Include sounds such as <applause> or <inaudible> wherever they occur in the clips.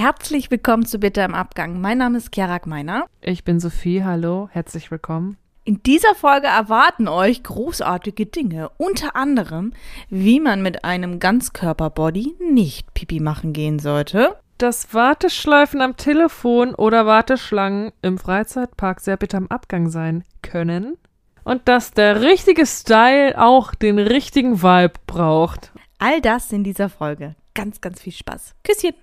Herzlich willkommen zu Bitte im Abgang. Mein Name ist Chiara Gmeiner. Ich bin Sophie, hallo, herzlich willkommen. In dieser Folge erwarten euch großartige Dinge, unter anderem, wie man mit einem Ganzkörperbody nicht Pipi machen gehen sollte. Dass Warteschleifen am Telefon oder Warteschlangen im Freizeitpark sehr bitter am Abgang sein können. Und dass der richtige Style auch den richtigen Vibe braucht. All das in dieser Folge. Ganz, ganz viel Spaß. Küsschen.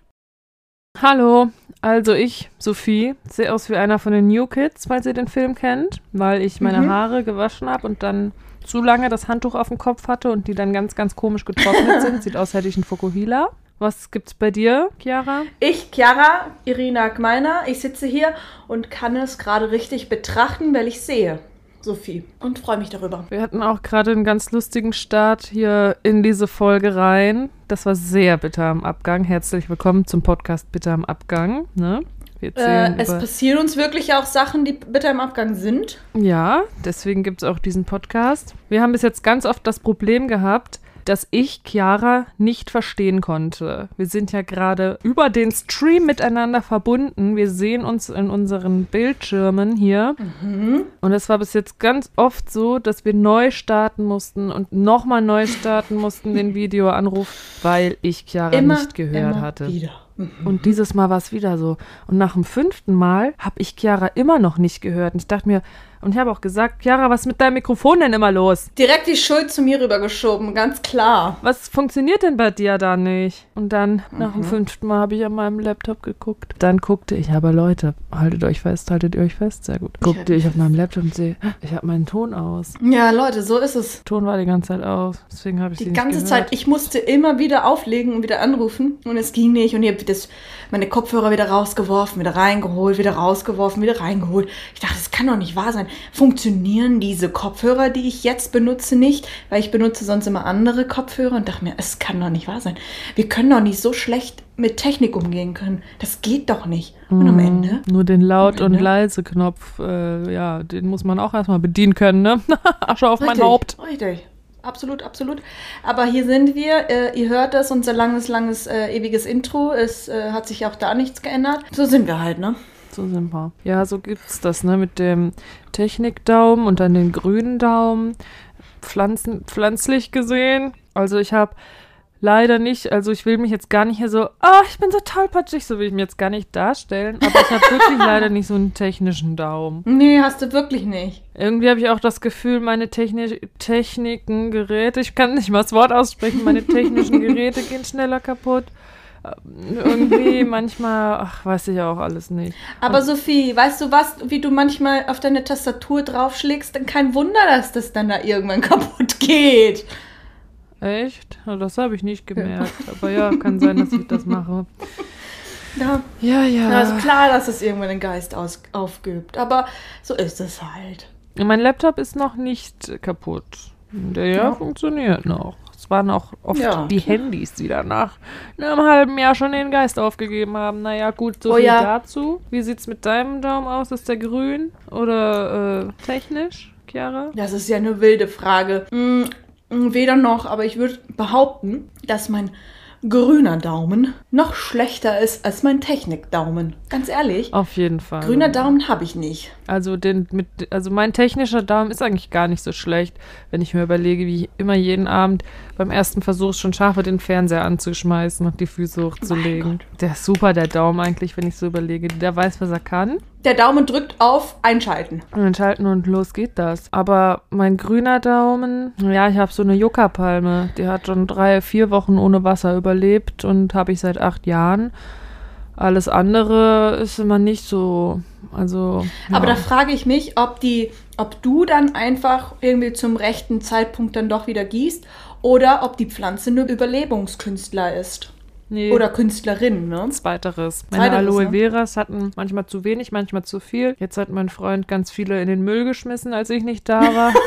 Hallo, also ich, Sophie, sehe aus wie einer von den New Kids, falls ihr den Film kennt, weil ich meine Mhm. Haare gewaschen habe und dann zu lange das Handtuch auf dem Kopf hatte und die dann ganz, ganz komisch getrocknet sind. <laughs> Sieht aus, hätte ich einen Fokuhila. Was gibt's bei dir, Chiara? Ich, Chiara, Irina Gmeiner, ich sitze hier und kann es gerade richtig betrachten, weil ich sehe, Sophie, und freue mich darüber. Wir hatten auch gerade einen ganz lustigen Start hier in diese Folge rein. Das war sehr bitter am Abgang. Herzlich willkommen zum Podcast Bitter am Abgang. Ne? Wir Äh, es passieren uns wirklich auch Sachen, die bitter im Abgang sind. Ja, deswegen gibt es auch diesen Podcast. Wir haben bis jetzt ganz oft das Problem gehabt, dass ich Chiara nicht verstehen konnte. Wir sind ja gerade über den Stream miteinander verbunden. Wir sehen uns in unseren Bildschirmen hier. Und es war bis jetzt ganz oft so, dass wir neu starten mussten und nochmal neu starten mussten, den Videoanruf, weil ich Chiara Immer, nicht gehört hatte. wieder. Und dieses Mal war es wieder so. Und nach dem fünften Mal habe ich Chiara immer noch nicht gehört. Und ich dachte mir, und ich habe auch gesagt, Chiara, was ist mit deinem Mikrofon denn immer los? Direkt die Schuld zu mir rübergeschoben, ganz klar. Was funktioniert denn bei dir da nicht? Und dann, nach Mhm. dem fünften Mal, habe ich an meinem Laptop geguckt. Dann guckte ich, aber Leute, haltet euch fest, haltet ihr euch fest, sehr gut. Guckte halte ich auf meinem Laptop und sehe, ich habe meinen Ton aus. Ja, Leute, so ist es. Ton war die ganze Zeit aus. Deswegen habe ich Die ganze. Zeit, ich musste immer wieder auflegen und wieder anrufen und es ging nicht und ich habe meine Kopfhörer wieder rausgeworfen, wieder reingeholt, wieder rausgeworfen, wieder reingeholt. Ich dachte, das kann doch nicht wahr sein. Funktionieren diese Kopfhörer, die ich jetzt benutze, nicht? Weil ich benutze sonst immer andere Kopfhörer und dachte mir, es kann doch nicht wahr sein. Wir können doch nicht so schlecht mit Technik umgehen können. Das geht doch nicht. Und am Ende Nur den Laut- und? Leise-Knopf, äh, ja, den muss man auch erstmal bedienen können, ne? <laughs> Asche auf mein Richtig, Haupt. Richtig. Absolut, absolut. Aber hier sind wir. Äh, ihr hört das, unser langes, langes, äh, ewiges Intro. Es äh, hat sich auch da nichts geändert. So sind wir halt, ne? So sind wir. Ja, so gibt's das, ne? Mit dem Technikdaumen und dann den grünen Daumen. Pflanzen, pflanzlich gesehen. Also ich habe leider nicht, also ich will mich jetzt gar nicht hier so, ah, ich bin so tollpatschig, so will ich mich jetzt gar nicht darstellen. Aber ich habe <laughs> wirklich leider nicht so einen technischen Daumen. Nee, hast du wirklich nicht. Irgendwie habe ich auch das Gefühl, meine Techni Techniken, Geräte, ich kann nicht mal das Wort aussprechen, meine technischen Geräte gehen schneller kaputt. Ähm, Irgendwie <laughs> manchmal, ach, weiß ich auch alles nicht. Aber Sophie, weißt du was, wie du manchmal auf deine Tastatur draufschlägst? Dann kein Wunder, dass das dann da irgendwann <laughs> kaputt geht. Echt? Das habe ich nicht gemerkt. Aber ja, kann sein, dass ich das mache. <laughs> Ja, Ja, ja. ja ist klar, dass es irgendwann den Geist aus aufgibt. Aber so ist es halt. mein Laptop ist noch nicht kaputt. Der Ja. funktioniert noch. Es waren auch oft Ja. die Handys, die dann nach einem halben Jahr schon den Geist aufgegeben haben. Naja, gut, so Oh viel ja. dazu. Wie sieht's mit deinem Daumen aus? Ist der grün oder äh, technisch, Chiara? Das ist ja eine wilde Frage. Hm, weder noch, aber ich würde behaupten, dass mein grüner Daumen noch schlechter ist als mein Technikdaumen. Ganz ehrlich. Auf jeden Fall. Grüner Daumen habe ich nicht. Also, den mit, also mein technischer Daumen ist eigentlich gar nicht so schlecht, wenn ich mir überlege, wie ich immer jeden Abend beim ersten Versuch schon schaffe, den Fernseher anzuschmeißen und die Füße hochzulegen. Der ist super, der Daumen eigentlich, wenn ich so überlege. Der weiß, was er kann. Der Daumen drückt auf Einschalten. Und dann schalten und los geht das. Aber mein grüner Daumen, ja, ich habe so eine Yucca-Palme. Die hat schon drei, vier Wochen ohne Wasser überlebt und habe ich seit acht Jahren. Alles andere ist immer nicht so. Also. Aber ja. da frage ich mich, ob die, ob du dann einfach irgendwie zum rechten Zeitpunkt dann doch wieder gießt oder ob die Pflanze nur Überlebungskünstler ist. Nee. Oder Künstlerin, ne? Zweiteres. Meine Zweiteres, Aloe ne? Veras hatten manchmal zu wenig, manchmal zu viel. Jetzt hat mein Freund ganz viele in den Müll geschmissen, als ich nicht da war. <laughs>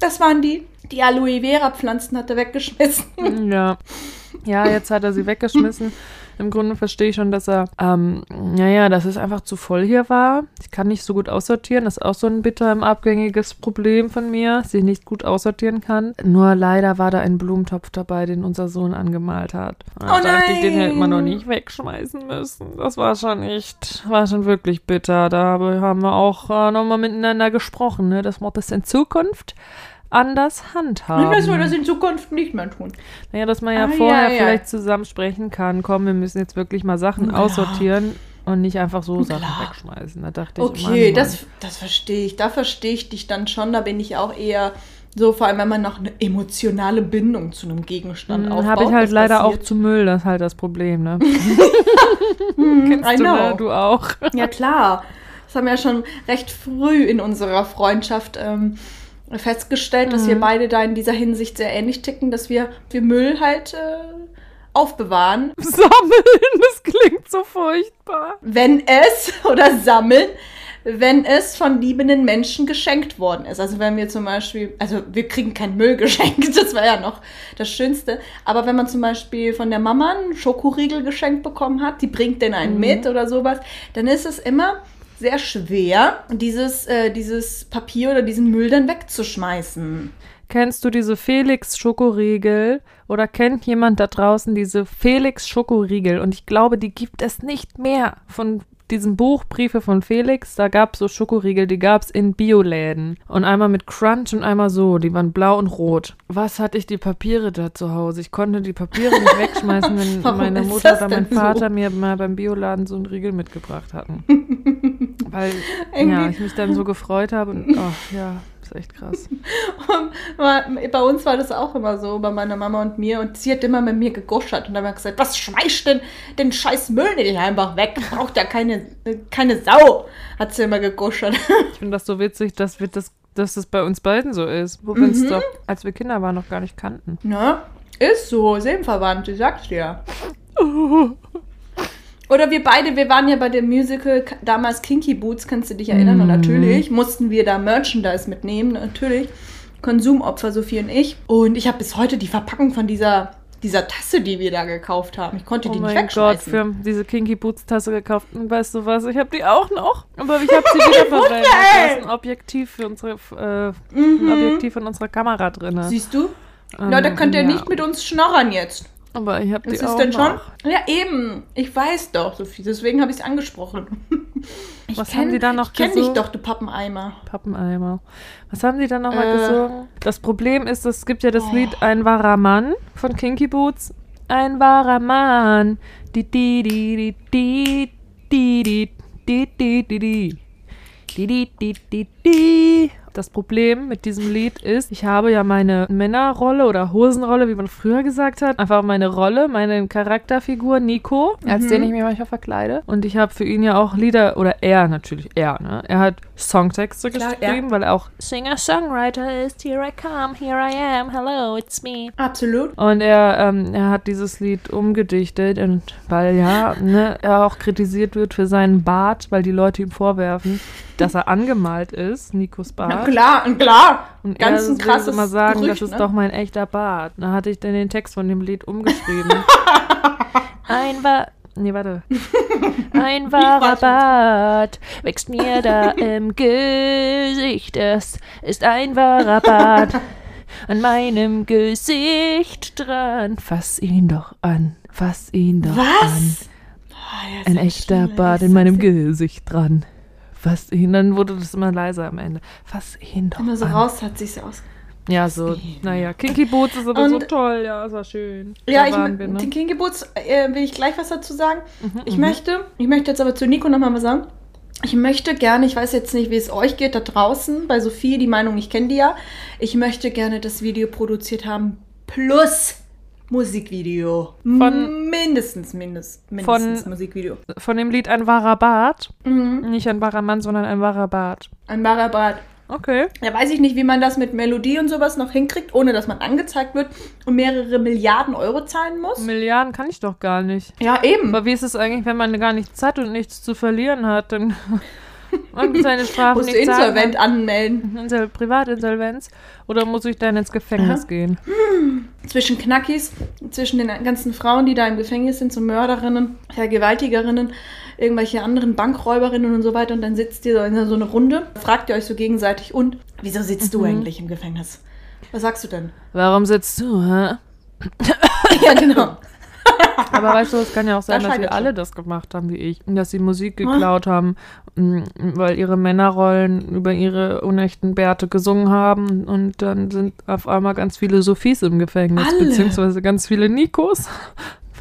Das waren die, Die Aloe Vera Pflanzen hat er weggeschmissen. Ja. Ja, jetzt hat er sie <laughs> weggeschmissen. Im Grunde verstehe ich schon, dass er, ähm, naja, dass es einfach zu voll hier war. Ich kann nicht so gut aussortieren. Das ist auch so ein bitter abgängiges Problem von mir, dass ich nicht gut aussortieren kann. Nur leider war da ein Blumentopf dabei, den unser Sohn angemalt hat. Da Oh dachte ich, den nein. hätte man noch nicht wegschmeißen müssen. Das war schon echt, war schon wirklich bitter. Da haben wir auch äh, nochmal miteinander gesprochen, ne, dass wir das in Zukunft anders handhaben. Dass wir das in Zukunft nicht mehr tun. Naja, dass man ja Ah, vorher ja, ja. vielleicht zusammen sprechen kann. Komm, wir müssen jetzt wirklich mal Sachen Ja. aussortieren und nicht einfach so Klar. Sachen wegschmeißen. Da dachte ich, Okay, das, das verstehe ich. Da verstehe ich dich dann schon. Da bin ich auch eher so, vor allem wenn man noch eine emotionale Bindung zu einem Gegenstand Mann. aufbaut. habe ich halt leider auch passiert. zu Müll, das ist halt das Problem, ne? <laughs> <laughs> Hm, I du, ne? du auch. Ja, klar. Das haben wir ja schon recht früh in unserer Freundschaft ähm, festgestellt, dass wir Mhm. beide da in dieser Hinsicht sehr ähnlich ticken, dass wir, wir Müll halt äh, aufbewahren, <laughs> Sammeln, das klingt so furchtbar. wenn es <laughs> oder sammeln, wenn es von liebenden Menschen geschenkt worden ist. Also wenn wir zum Beispiel, also wir kriegen kein Müll <laughs> geschenkt, das war ja noch das Schönste. Aber wenn man zum Beispiel von der Mama einen Schokoriegel geschenkt bekommen hat, die bringt den einen Mhm. mit oder sowas, dann ist es immer sehr schwer, dieses, äh, dieses Papier oder diesen Müll dann wegzuschmeißen. Kennst du diese Felix Schokoriegel oder kennt jemand da draußen diese Felix Schokoriegel? Und ich glaube, die gibt es nicht mehr von diesem Buch Briefe von Felix. Da gab es so Schokoriegel, die gab es in Bioläden. Und einmal mit Crunch und einmal so. Die waren blau und rot. Was hatte ich die Papiere da zu Hause? Ich konnte die Papiere nicht wegschmeißen, wenn <laughs> Warum meine Mutter oder mein denn so? Vater mir mal beim Bioladen so einen Riegel mitgebracht hatten. <laughs> Weil ja, ich mich dann so gefreut habe und oh, ja, ist echt krass. <laughs> Bei uns war das auch immer so, bei meiner Mama und mir. Und sie hat immer mit mir geguschert und dann hat gesagt, was schmeißt denn den scheiß Müll nicht einfach weg? Braucht ja keine, keine Sau, hat sie immer geguschert. Ich finde das so witzig, dass wir das, dass das bei uns beiden so ist. Wo wir uns Mhm. doch, als wir Kinder waren, noch gar nicht kannten. Ne? Ist so, Seelenverwandt, ich sag's dir. <laughs> Oder wir beide, wir waren ja bei dem Musical damals Kinky Boots, kannst du dich erinnern? Und Mhm. natürlich mussten wir da Merchandise mitnehmen, natürlich. Konsumopfer, Sophie und ich. Und ich habe bis heute die Verpackung von dieser, dieser Tasse, die wir da gekauft haben. Ich konnte Oh die nicht mein Gott, wegschmeißen. wir haben diese Kinky Boots Tasse gekauft. Und weißt du was? Ich habe die auch noch. Aber ich habe sie <laughs> wiederverwendet. Da ist ein Objektiv für unsere, äh, ein Mhm. Objektiv von unserer Kamera drin. Siehst du? Ähm, Leute, könnt ihr ja. nicht mit uns schnorren jetzt. Aber ich habe die ist auch denn schon? noch. Ja, eben. Ich weiß doch, Sophie. Deswegen habe ich es angesprochen. Ich Was haben die da noch Ich kenne dich gesungen? doch, du Pappeneimer. Pappeneimer. Was haben die dann nochmal Äh. gesungen? Das Problem ist, es gibt ja das Oh. Lied Ein wahrer Mann von Kinky Boots. Ein wahrer Mann. Di di di di di di di di di di di di di di di di Das Problem mit diesem Lied ist, ich habe ja meine Männerrolle oder Hosenrolle, wie man früher gesagt hat, einfach meine Rolle, meine Charakterfigur Nico, als Mhm. den ich mich manchmal verkleide. Und ich habe für ihn ja auch Lieder, oder er natürlich, er, ne? Er hat Songtexte Klar, geschrieben, weil er auch Singer-Songwriter ist. Here I come, here I am, hello, it's me. Absolut. Und er, ähm, er hat dieses Lied umgedichtet und weil ja, ne, er auch kritisiert wird für seinen Bart, weil die Leute ihm vorwerfen, dass er angemalt ist, Nikos Na Bart. klar, klar. Und Ganz er ein krasses immer sagen, Gerücht, das ist ne? doch mein echter Bart. Da hatte ich dann den Text von dem Lied umgeschrieben. <laughs> Ein war Nee, warte. <laughs> Ein wahrer. Bart wächst mir da im <laughs> Gesicht. Es ist ein wahrer Bart an meinem Gesicht dran. Fass ihn doch an. Fass ihn doch an. Was? Ah, ja, Ein echter schön, Bart in meinem Gesicht dran. Fass ihn, dann wurde das immer leiser am Ende. Fass ihn doch Immer so an. raus hat sich's aus. Ja, so, naja, Kinky Boots ist aber so Und- toll, ja, es war schön. Ja, Da ich, wir, ne? den Kinky Boots äh, will ich gleich was dazu sagen. Mhm, Ich möchte, ich möchte jetzt aber zu Nico nochmal was sagen. Ich möchte gerne, ich weiß jetzt nicht, wie es euch geht da draußen, bei Sophie, die Meinung, ich kenne die ja. Ich möchte gerne das Video produziert haben, plus Musikvideo. Von- mindestens, mindest, mindestens Musikvideo. Von dem Lied Ein wahrer Bart. Mhm. Nicht ein wahrer Mann, sondern ein wahrer Bart. Ein wahrer Bart. Okay. Ja, weiß ich nicht, wie man das mit Melodie und sowas noch hinkriegt, ohne dass man angezeigt wird und mehrere Milliarden Euro zahlen muss. Milliarden kann ich doch gar nicht. Ja, eben. Aber wie ist es eigentlich, wenn man gar nichts hat und nichts zu verlieren hat? Dann <laughs> Und seine Strafe Musst nicht zahlen insolvent kann? anmelden. Insol Privatinsolvenz? Oder muss ich dann ins Gefängnis Aha. gehen? Zwischen Knackis, zwischen den ganzen Frauen, die da im Gefängnis sind, so Mörderinnen, Vergewaltigerinnen, irgendwelche anderen Bankräuberinnen und so weiter. Und dann sitzt ihr so in so eine Runde, fragt ihr euch so gegenseitig, und wieso sitzt du Mhm. eigentlich im Gefängnis? Was sagst du denn? Warum sitzt du, hä? <laughs> ja, genau. <laughs> Aber weißt du, es kann ja auch sein, Da dass wir alle schon. das gemacht haben wie ich. Dass sie Musik geklaut haben, m, weil ihre Männerrollen über ihre unechten Bärte gesungen haben. Und dann sind auf einmal ganz viele Sophies im Gefängnis, Alle. beziehungsweise ganz viele Nikos.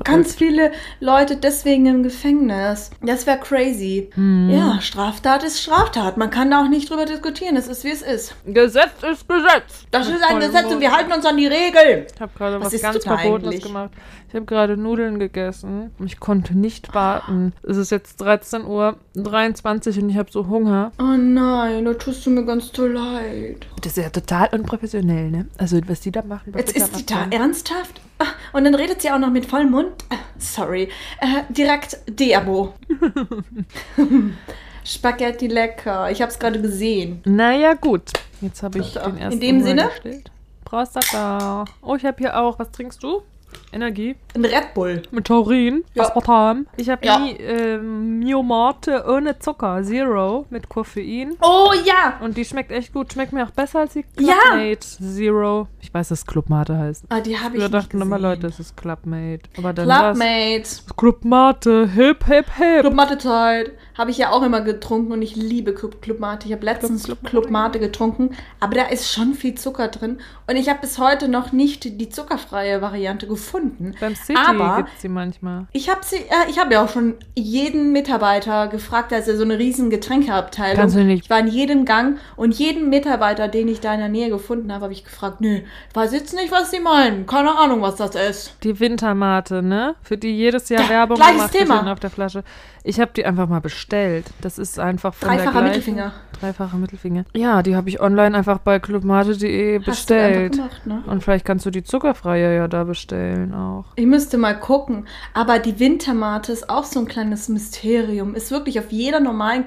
Ganz viele Leute deswegen im Gefängnis. Das wäre crazy. Mhm. Ja, Straftat ist Straftat. Man kann da auch nicht drüber diskutieren. Es ist, wie es ist. Gesetz ist Gesetz. Das ist ein Gesetz und wir halten uns an die Regeln. Ich habe gerade Was was, ganz Verbotenes gemacht. Ich habe gerade Nudeln gegessen. Ich konnte nicht warten. Es ist jetzt 13.23 Uhr und ich habe so Hunger. Oh nein, da tust du mir ganz toll leid. Das ist ja total unprofessionell, ne? Also, was die da machen. Jetzt ist die da ernsthaft? Ah, Und dann redet sie auch noch mit vollem Mund. Ah, Sorry. Äh, direkt Deabo. <laughs> Spaghetti lecker. Ich habe es gerade gesehen. Naja, gut. Jetzt habe ich den in ersten dem Hunger Sinne? gestillt. Prostata. Oh, ich habe hier auch. Was trinkst du? Energie. Ein Red Bull. Mit Taurin. Ja. Aspartam. Ich habe Ja. nie ähm, Miomate ohne Zucker. Zero. Mit Koffein. Oh ja. Und die schmeckt echt gut. Schmeckt mir auch besser als die Ja. Clubmate Zero. Ich weiß, dass Clubmate heißt. Ah, die habe ich Wir dachten immer. Leute, es ist Clubmate. Aber dann Clubmate. Clubmate. Hip, hip, hip. Club Mate Zeit. Habe ich ja auch immer getrunken und ich liebe Club, Club Mate. Ich habe letztens Club- Club, Club Mate getrunken, aber da ist schon viel Zucker drin und ich habe bis heute noch nicht die zuckerfreie Variante gefunden. Beim City Aber- gibt's die manchmal. Ich habe sie, äh, ich habe ja auch schon jeden Mitarbeiter gefragt, da ist ja so eine riesen Getränkeabteilung. Kannst du nicht- Ich war in jedem Gang und jeden Mitarbeiter, den ich da in der Nähe gefunden habe, habe ich gefragt, nö, weiß jetzt nicht, was sie meinen. Keine Ahnung, was das ist. Die Wintermate, ne? Für die jedes Jahr Ja, Werbung gleiches gemacht wird auf der Flasche. Ich habe die einfach mal bestellt. Das ist einfach von Dreifacher Mittelfinger. Dreifacher Mittelfinger. Ja, die habe ich online einfach bei clubmate.de bestellt. gemacht, ne? Und vielleicht kannst du die zuckerfreie ja da bestellen auch. Ich müsste mal gucken. Aber die Wintermate ist auch so ein kleines Mysterium. Ist wirklich auf jeder normalen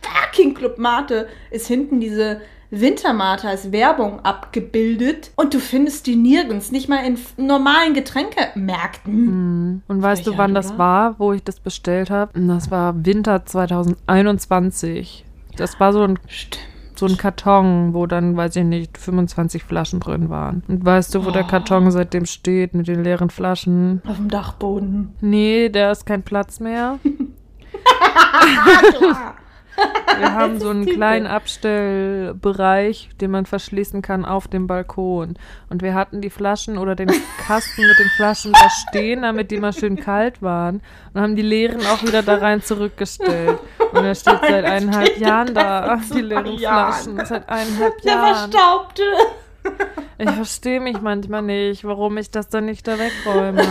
fucking Club Mate ist hinten diese Wintermate als Werbung abgebildet. Und du findest die nirgends, nicht mal in normalen Getränkemärkten. Mhm. Und weißt du, wann das war, wo ich das bestellt habe? Das war Winter 2021. Das war so ein Stimmt. so ein Karton, wo dann, weiß ich nicht, 25 Flaschen drin waren. Und weißt du, wo der Oh. Karton seitdem steht mit den leeren Flaschen? Auf dem Dachboden. Nee, da ist kein Platz mehr. <laughs> <laughs> Wir <laughs> haben so einen kleinen Abstellbereich, den man verschließen kann auf dem Balkon. Und wir hatten die Flaschen oder den Kasten mit den Flaschen da stehen, damit die mal schön kalt waren. Und haben die leeren auch wieder da rein zurückgestellt. Und er steht seit eineinhalb Jahren da, die leeren. Flaschen. Seit eineinhalb Der Jahren. Verstaubte. Ich verstehe mich manchmal nicht, warum ich das dann nicht da wegräume.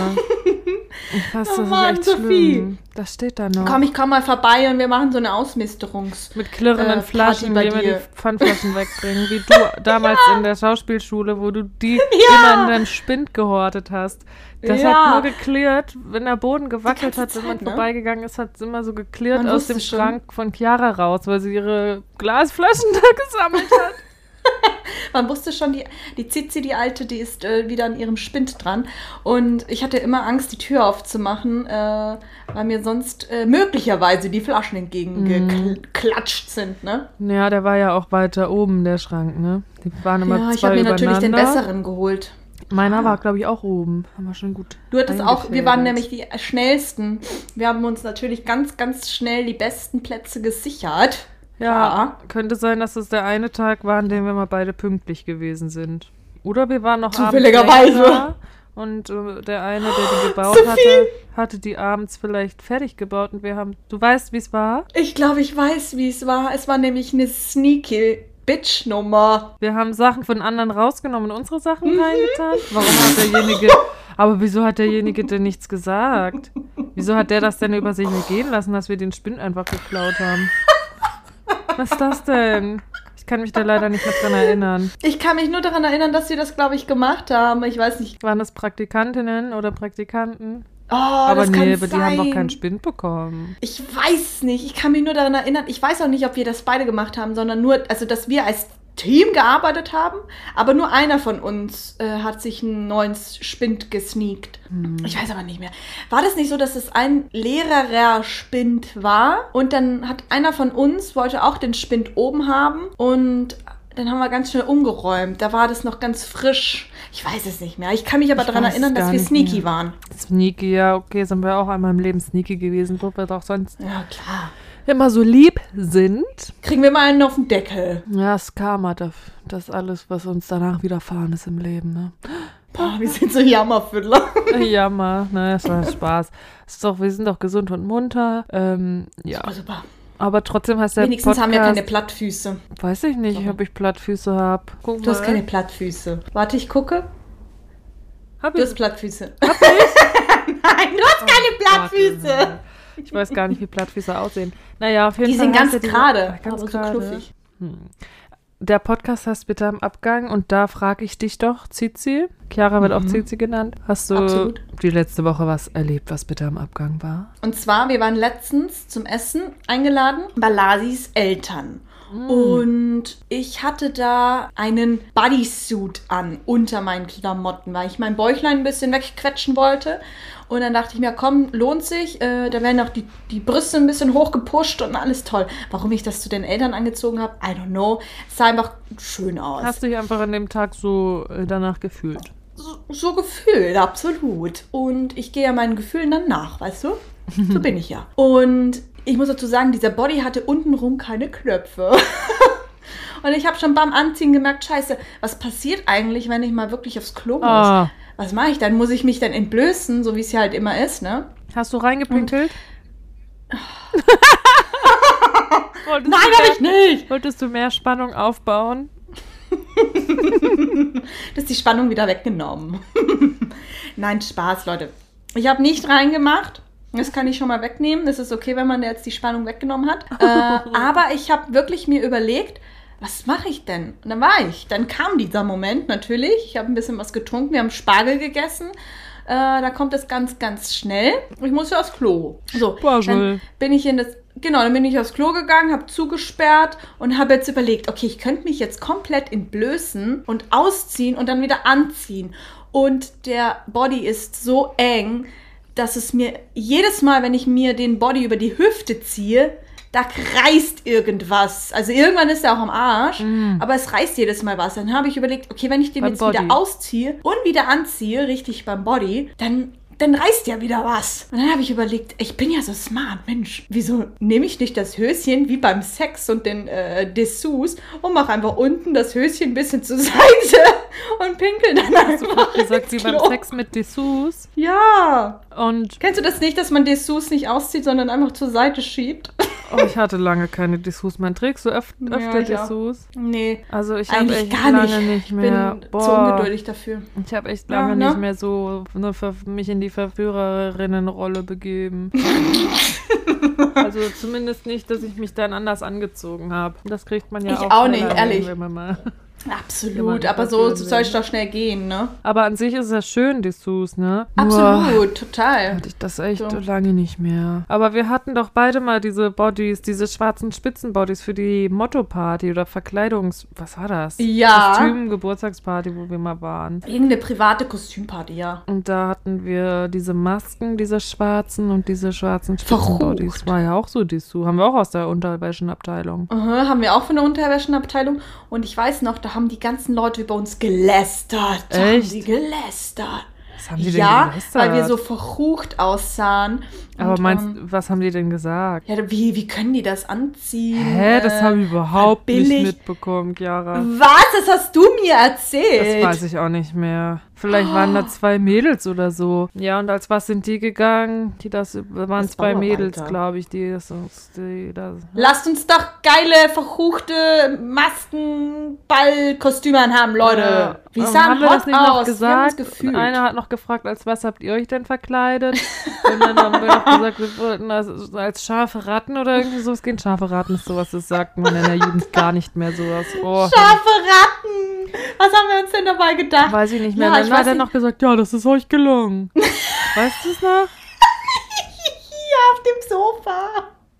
Ich weiß, das Oh ist Mann, echt Sophie. schlimm. Das steht da noch. Komm, ich komm mal vorbei und wir machen so eine Ausmisterungs. Mit klirrenden äh, Flaschen, bei wir die Pfandflaschen <laughs> wegbringen, wie du damals in der Schauspielschule, wo du die <laughs> Ja. immer in deinem Spind gehortet hast. Das Ja. hat nur geklirrt, wenn der Boden gewackelt hat, wenn man ne? vorbeigegangen ist, hat es immer so geklirrt Man aus dem schon. Schrank von Chiara raus, weil sie ihre Glasflaschen <laughs> da gesammelt hat. <laughs> Man wusste schon, die, die Zizi, die alte, die ist äh, wieder an ihrem Spind dran. Und ich hatte immer Angst, die Tür aufzumachen, äh, weil mir sonst äh, möglicherweise die Flaschen entgegengeklatscht sind, ne? Ja, der war ja auch weiter oben, der Schrank, ne? Die waren immer Ja, ich habe mir natürlich den besseren geholt. Meiner war, glaube ich, auch oben. Haben wir schon gut. Du hattest auch, wir waren nämlich die schnellsten. Wir haben uns natürlich ganz, ganz schnell die besten Plätze gesichert. Ja, Klar. könnte sein, dass es der eine Tag war, an dem wir mal beide pünktlich gewesen sind. Oder wir waren noch Zufälligerweise. Und äh, der eine, der die gebaut Sophie! hatte, hatte die abends vielleicht fertig gebaut und wir haben. Du weißt, wie es war? Ich glaube, ich weiß, wie es war. Es war nämlich eine sneaky Bitch-Nummer. Wir haben Sachen von anderen rausgenommen und unsere Sachen Mhm. reingetan. Warum hat derjenige. <laughs> Aber wieso hat derjenige denn nichts gesagt? Wieso hat der das denn über sich ergehen lassen, dass wir den Spind einfach geklaut haben? <laughs> Was ist das denn? Ich kann mich da leider nicht mehr dran erinnern. Ich kann mich nur daran erinnern, dass sie das, glaube ich, gemacht haben. Ich weiß nicht. Waren das Praktikantinnen oder Praktikanten? Oh, aber das nee, aber die haben doch keinen Spind bekommen. Ich weiß nicht. Ich kann mich nur daran erinnern. Ich weiß auch nicht, ob wir das beide gemacht haben, sondern nur, also dass wir als Team gearbeitet haben, aber nur einer von uns äh, hat sich einen neuen Spind gesneakt. Ich weiß aber nicht mehr. War das nicht so, dass es ein leererer Spind war und dann hat einer von uns wollte auch den Spind oben haben und dann haben wir ganz schnell umgeräumt. Da war das noch ganz frisch. Ich weiß es nicht mehr. Ich kann mich aber daran erinnern, dass wir sneaky mehr. waren. Sneaky, ja, okay, sind wir auch einmal im Leben sneaky gewesen, wo wir doch sonst Ja, klar. Immer so lieb sind. Kriegen wir mal einen auf den Deckel. Ja, das Karma, das, das alles, was uns danach widerfahren ist im Leben, ne? Boah, wir sind so Jammerfüller. <laughs> Jammer, ne, das war Spaß. Ist doch, wir sind doch gesund und munter. Ähm, ja, Super, super. aber trotzdem heißt der Wenigstens Podcast, haben wir keine Plattfüße. Weiß ich nicht, ob ich Plattfüße hab. Guck Du hast mal. keine Plattfüße. Warte, ich gucke. Hab Du ich? hast Plattfüße. Hab ich? <laughs> Nein, du hast keine Plattfüße. Ich weiß gar nicht, wie Plattfüße aussehen. Naja, auf jeden Die Fall. sind ganz ja diese- gerade, Ganz aber so gerade. knuffig. Der Podcast heißt Bitte am Abgang und da frage ich dich doch, Zizi. Chiara wird auch Zizi genannt. Hast du Mhm. Absolut. die letzte Woche was erlebt, was Bitte am Abgang war? Und zwar, wir waren letztens zum Essen eingeladen bei Lasis Eltern. Mm. Und ich hatte da einen Bodysuit an unter meinen Klamotten, weil ich mein Bäuchlein ein bisschen wegquetschen wollte. Und dann dachte ich mir, komm, lohnt sich. Äh, da werden auch die, die Brüste ein bisschen hochgepusht und alles toll. Warum ich das zu den Eltern angezogen habe, I don't know. Es sah einfach schön aus. Hast du dich einfach an dem Tag so äh, danach gefühlt? so, so gefühlt, absolut. Und ich gehe ja meinen Gefühlen dann nach, weißt du? So <laughs> bin ich ja. Und ich muss dazu sagen, dieser Body hatte untenrum keine Knöpfe. <laughs> Und ich habe schon beim Anziehen gemerkt, scheiße, was passiert eigentlich, wenn ich mal wirklich aufs Klo muss? Ah. Was mache ich dann? Muss ich mich dann entblößen, so wie es ja halt immer ist, ne? Hast du reingepinkelt? <laughs> Nein, habe ich nicht! Wolltest du mehr Spannung aufbauen? <laughs> Das ist die Spannung wieder weggenommen. <laughs> Nein, Spaß, Leute. Ich habe nicht reingemacht. Das kann ich schon mal wegnehmen. Das ist okay, wenn man jetzt die Spannung weggenommen hat. Äh, aber ich habe wirklich mir überlegt, was mache ich denn? Und dann war ich. Dann kam dieser Moment natürlich. Ich habe ein bisschen was getrunken. Wir haben Spargel gegessen. Äh, da kommt es ganz, ganz schnell. Ich muss ja aufs Klo. So, Spargel. dann bin ich in das. Genau, dann bin ich aufs Klo gegangen, habe zugesperrt und habe jetzt überlegt, okay, ich könnte mich jetzt komplett entblößen und ausziehen und dann wieder anziehen. Und der Body ist so eng, dass es mir jedes Mal, wenn ich mir den Body über die Hüfte ziehe, da reißt irgendwas. Also irgendwann ist er auch am Arsch, aber es reißt jedes Mal was. Dann habe ich überlegt, okay, wenn ich den Beim jetzt Body. wieder ausziehe und wieder anziehe, richtig beim Body, dann dann reißt ja wieder was. Und dann habe ich überlegt, ich bin ja so smart, Mensch, wieso nehme ich nicht das Höschen wie beim Sex und den äh, Dessous und mache einfach unten das Höschen ein bisschen zur <laughs> Seite und pinkel dann einfach Gesagt, wie beim. Sex mit Dessous. Ja. Und Kennst du das nicht, dass man Dessous nicht auszieht, sondern einfach zur Seite schiebt? Oh, ich hatte lange keine Dessous. Man trägst du öf Ja, öfter ich auch. Dessous? Nee. Also ich habe Eigentlich echt gar lange nicht. nicht, Ich mehr. bin zu ungeduldig dafür. Ich habe echt Ja, lange ne? nicht mehr so ne, mich in die Verführerinnenrolle begeben. <laughs> also zumindest nicht, dass ich mich dann anders angezogen habe. Das kriegt man ja Ich auch, auch nicht, ehrlich. Wenn man mal Absolut. Aber so soll es doch schnell gehen, ne? Aber an sich ist es schön, Dessous, ne? Absolut, total. hatte ich das echt So. lange nicht mehr. Aber wir hatten doch beide mal diese Bodies, diese schwarzen Spitzenbodies für die Motto-Party oder Verkleidungs... Was war das? Ja. Kostüm-Geburtstagsparty, wo wir mal waren. Irgendeine private Kostümparty, ja. Und da hatten wir diese Masken, diese schwarzen und diese schwarzen. Spitzenbodies. War ja auch so Dessous. Haben wir auch aus der Unterwäschenabteilung. Aha, haben wir auch von der Unterwäschenabteilung. Und ich weiß noch, da haben die ganzen Leute über uns gelästert. Da haben Echt? sie gelästert. Was haben die denn ja, gelästert? weil wir so verrucht aussahen. Aber Und, meinst ähm, was haben die denn gesagt? ja, wie, wie können die das anziehen? Hä, das Äh, habe ich überhaupt nicht mitbekommen, Chiara. Was? Das hast du mir erzählt. Das weiß ich auch nicht mehr. Vielleicht waren da zwei Mädels oder so. Ja, und als was sind die gegangen? Die das waren Das zwei. Mädels, glaube ich, die das uns die das. Lasst uns doch geile, verruchte Maskenballkostüme anhaben, Leute. Ja. Wir Ähm, sahen haben wir das nicht noch aus. Wir haben uns gesagt? Und einer hat noch gefragt, als was habt ihr euch denn verkleidet? <laughs> und dann haben wir noch gesagt, wir wollten als, als scharfe Ratten oder irgendwie sowas gehen. Scharfe Ratten ist sowas, das sagt man in der Jugend gar nicht mehr sowas. Oh, Scharfe Ratten. Was haben wir uns denn dabei gedacht? weiß ich nicht mehr. Ja, dann ich war dann noch gesagt, ja, das ist euch gelungen. <laughs> weißt du es noch? ja, auf dem Sofa.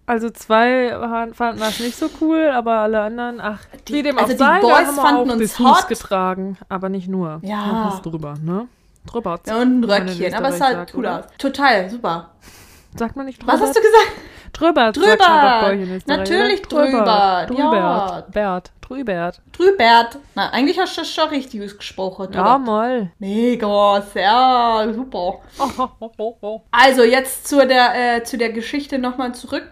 Also zwei fanden das nicht so cool, aber alle anderen, ach, die, wie dem also auch die sei, Boys haben fanden auch uns hot. getragen, aber nicht nur. Ja. Noch drüber, ne? Drüber. Ja, und ein Röckchen, aber es sah cool aus. Total, super. Sagt man nicht drüber. Was hast du gesagt? Drüber. Drüber. Natürlich oder? drüber, Drübert. ja. Bert. Drübert. Drübert. Na, eigentlich hast du das schon richtig ausgesprochen. Ja, drüber. mal. Mega, sehr super. <laughs> Also jetzt zu der, äh, zu der Geschichte nochmal zurück.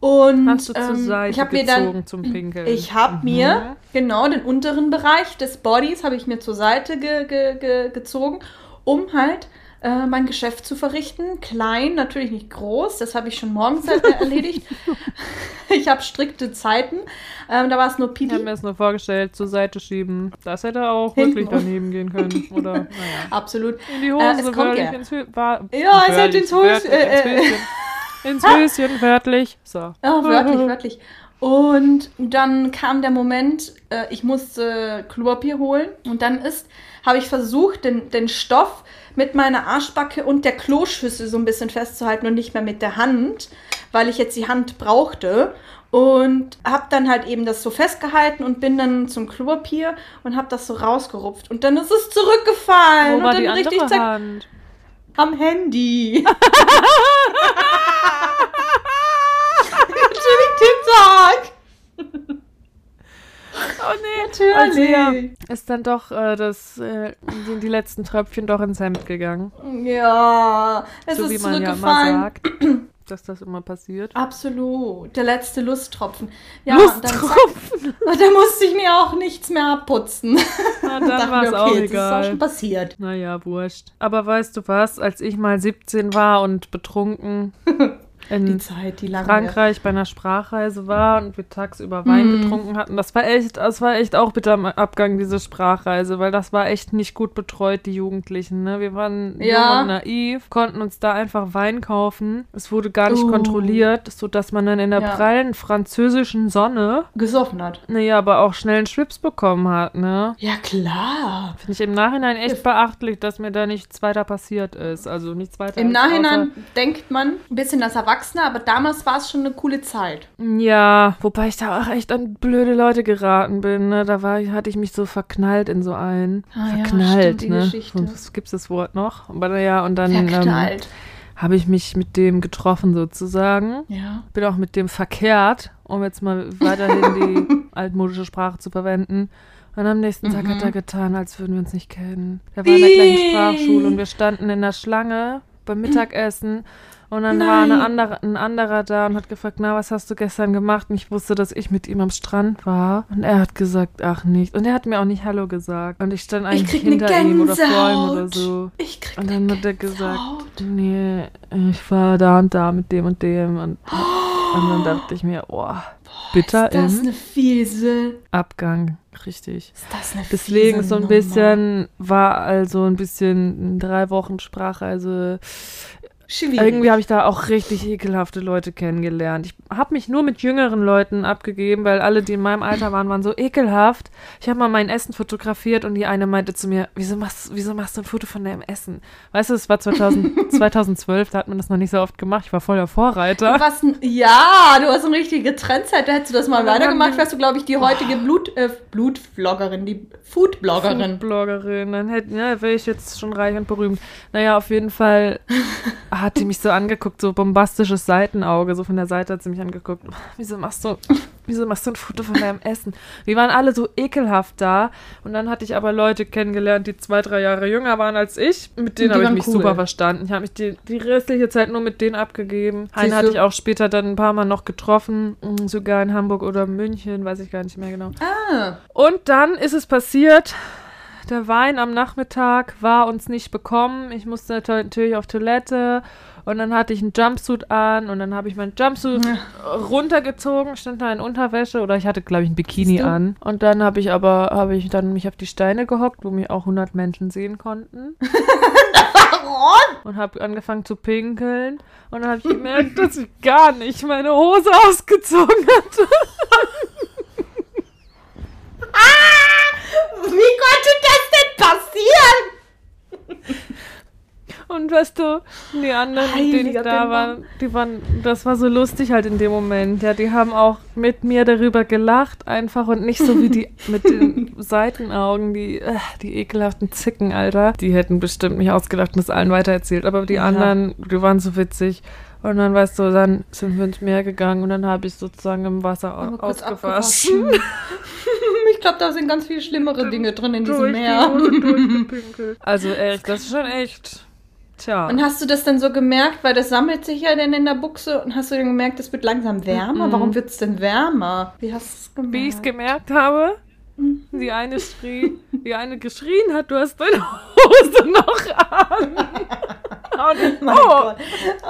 Und Hast du zur ähm, Seite ich habe mir gezogen dann, zum Pinkeln? ich habe mir genau den unteren Bereich des Bodies habe ich mir zur Seite ge ge ge gezogen, um halt äh, mein Geschäft zu verrichten. Klein, natürlich nicht groß. Das habe ich schon morgens halt <laughs> erledigt. <laughs> ich habe strikte Zeiten. Ähm, da war es nur Ich habe mir das nur vorgestellt, zur Seite schieben. Das hätte auch Hinten. wirklich daneben gehen können. <laughs> Oder, naja. Absolut. In die Äh, Hose, es kommt ja. ins war, Ja, es hat ins äh, ins äh. Höschen. Ins Höschen, wörtlich. So. Ja, wörtlich, wörtlich. Und dann kam der Moment, äh, ich musste Klopapier holen. Und dann ist, habe ich versucht, den, den Stoff mit meiner Arschbacke und der Kloschüssel so ein bisschen festzuhalten und nicht mehr mit der Hand, weil ich jetzt die Hand brauchte. Und habe dann halt eben das so festgehalten und bin dann zum Klopapier und habe das so rausgerupft. Und dann ist es zurückgefallen. Wo war und die dann andere richtig zack, Hand? am Handy. <laughs> TikTok. Oh nee, Natürlich. Also ja, ist dann doch äh, das, äh, sind die letzten Tröpfchen doch ins Hemd gegangen. Ja, es so ist wie man ja immer sagt, <clears throat> dass das immer passiert. Absolut. Der letzte Lusttropfen. Ja, dann, Lusttropfen. <laughs> dann musste ich mir auch nichts mehr abputzen. Na, dann <laughs> war es mir, auch okay, jetzt Ist auch egal. schon passiert. Naja, wurscht. Aber weißt du was, als ich mal 17 war und betrunken <laughs> Die in Zeit, die lange. Frankreich bei einer Sprachreise war und wir tagsüber Wein Mhm. getrunken hatten, das war echt, das war echt auch bitter am Abgang, diese Sprachreise, weil das war echt nicht gut betreut, die Jugendlichen. Ne? Wir waren Ja. jung und naiv, konnten uns da einfach Wein kaufen. Es wurde gar nicht Uh. kontrolliert, sodass man dann in der Ja. prallen französischen Sonne, gesoffen hat. naja, aber auch schnell einen Schwips bekommen hat, ne? Ja, klar. Finde ich im Nachhinein echt beachtlich, dass mir da nichts weiter passiert ist. Also nichts weiter. Im Nachhinein denkt man ein bisschen als Erwachsener, aber damals war es schon eine coole Zeit. Ja, wobei ich da auch echt an blöde Leute geraten bin. Ne? Da war, hatte ich mich so verknallt in so einen. Ah ja, verknallt, stimmt, die ne? Geschichte. Was gibt's das Wort noch? Aber naja, und dann ähm, habe ich mich mit dem getroffen sozusagen. ja. Bin auch mit dem verkehrt, um jetzt mal weiterhin die <laughs> altmodische Sprache zu verwenden. Und am nächsten Tag hat er getan, als würden wir uns nicht kennen. Er war in der gleichen. Sprachschule und wir standen in der Schlange beim Mittagessen. Und dann war eine Nein. andere, ein anderer da und hat gefragt, na, was hast du gestern gemacht? Und ich wusste, dass ich mit ihm am Strand war. Und er hat gesagt, ach nicht. Und er hat mir auch nicht Hallo gesagt. Und ich stand Ich eigentlich ne hinter ihm oder vor ihm oder so. Ich krieg Und dann hat er gesagt, nee, ich war da und da mit dem und dem. Und, und dann dachte ich mir, oh, bitter Ist das im eine fiese? Abgang. Richtig. Ist das eine Deswegen so ein Nummer? bisschen, war also ein bisschen drei Wochen Sprachreise. Schwierig. Irgendwie habe ich da auch richtig ekelhafte Leute kennengelernt. Ich habe mich nur mit jüngeren Leuten abgegeben, weil alle, die in meinem Alter waren, waren so ekelhaft. Ich habe mal mein Essen fotografiert und die eine meinte zu mir, wieso machst, wieso machst du ein Foto von deinem Essen? Weißt du, es war 2000, 2012, <laughs> da hat man das noch nicht so oft gemacht. Ich war voll der Du Vorreiter. warst ein, ja, du hast eine richtige Trendseite. Hättest du das mal weitergemacht, wärst du, glaube ich, die heutige Blut, äh, Blutvloggerin, die Foodbloggerin. Bloggerin, dann hätte, ja, wäre ich jetzt schon reich und berühmt. Naja, auf jeden Fall <laughs> hat die mich so angeguckt, so bombastisches Seitenauge, so von der Seite hat sie mich angeguckt. Wieso machst du, wieso machst du ein Foto von deinem Essen? Die waren alle so ekelhaft da und dann hatte ich aber Leute kennengelernt, die zwei, drei Jahre jünger waren als ich. Mit denen habe ich mich cool. super verstanden. Ich habe mich die, die restliche Zeit nur mit denen abgegeben. Einen hatte ich auch später dann ein paar Mal noch getroffen, mm, sogar in Hamburg oder München, weiß ich gar nicht mehr genau. Ah, Und dann ist es passiert. Der Wein am Nachmittag war uns nicht bekommen. Ich musste natürlich auf Toilette und dann hatte ich einen Jumpsuit an und dann habe ich meinen Jumpsuit runtergezogen, stand da in Unterwäsche oder ich hatte glaube ich ein Bikini an. Und dann habe ich aber habe ich dann mich auf die Steine gehockt, wo mich auch 100 Menschen sehen konnten. <laughs> Und habe angefangen zu pinkeln. Und dann habe ich <laughs> gemerkt, dass ich gar nicht meine Hose ausgezogen hatte. Wie konnte das denn passieren? Und weißt du, die anderen, Heiliger da Bimbam. war, die waren, das war so lustig halt in dem Moment. Ja, die haben auch mit mir darüber gelacht einfach und nicht so wie die <laughs> mit den Seitenaugen, die, äh, die ekelhaften Zicken, Alter. Die hätten bestimmt mich ausgelacht und es allen weitererzählt. Aber die Ja. anderen, die waren so witzig. Und dann, weißt du, dann sind wir ins Meer gegangen und dann habe ich sozusagen im Wasser Einmal au- kurz ausgewaschen. abgewaschen. <laughs> ich glaube, da sind ganz viel schlimmere Dinge drin in diesem Meer. die Hose <laughs> durchgepinkelt. Also echt, das ist schon echt. Tja. Und hast du das dann so gemerkt, weil das sammelt sich ja dann in der Buchse und hast du dann gemerkt, es wird langsam wärmer? Mhm. Warum wird es denn wärmer? Wie hast du es gemerkt? Wie ich es gemerkt habe. Die eine schrie, die eine geschrien hat, du hast deine Hose noch an. Und <laughs> oh.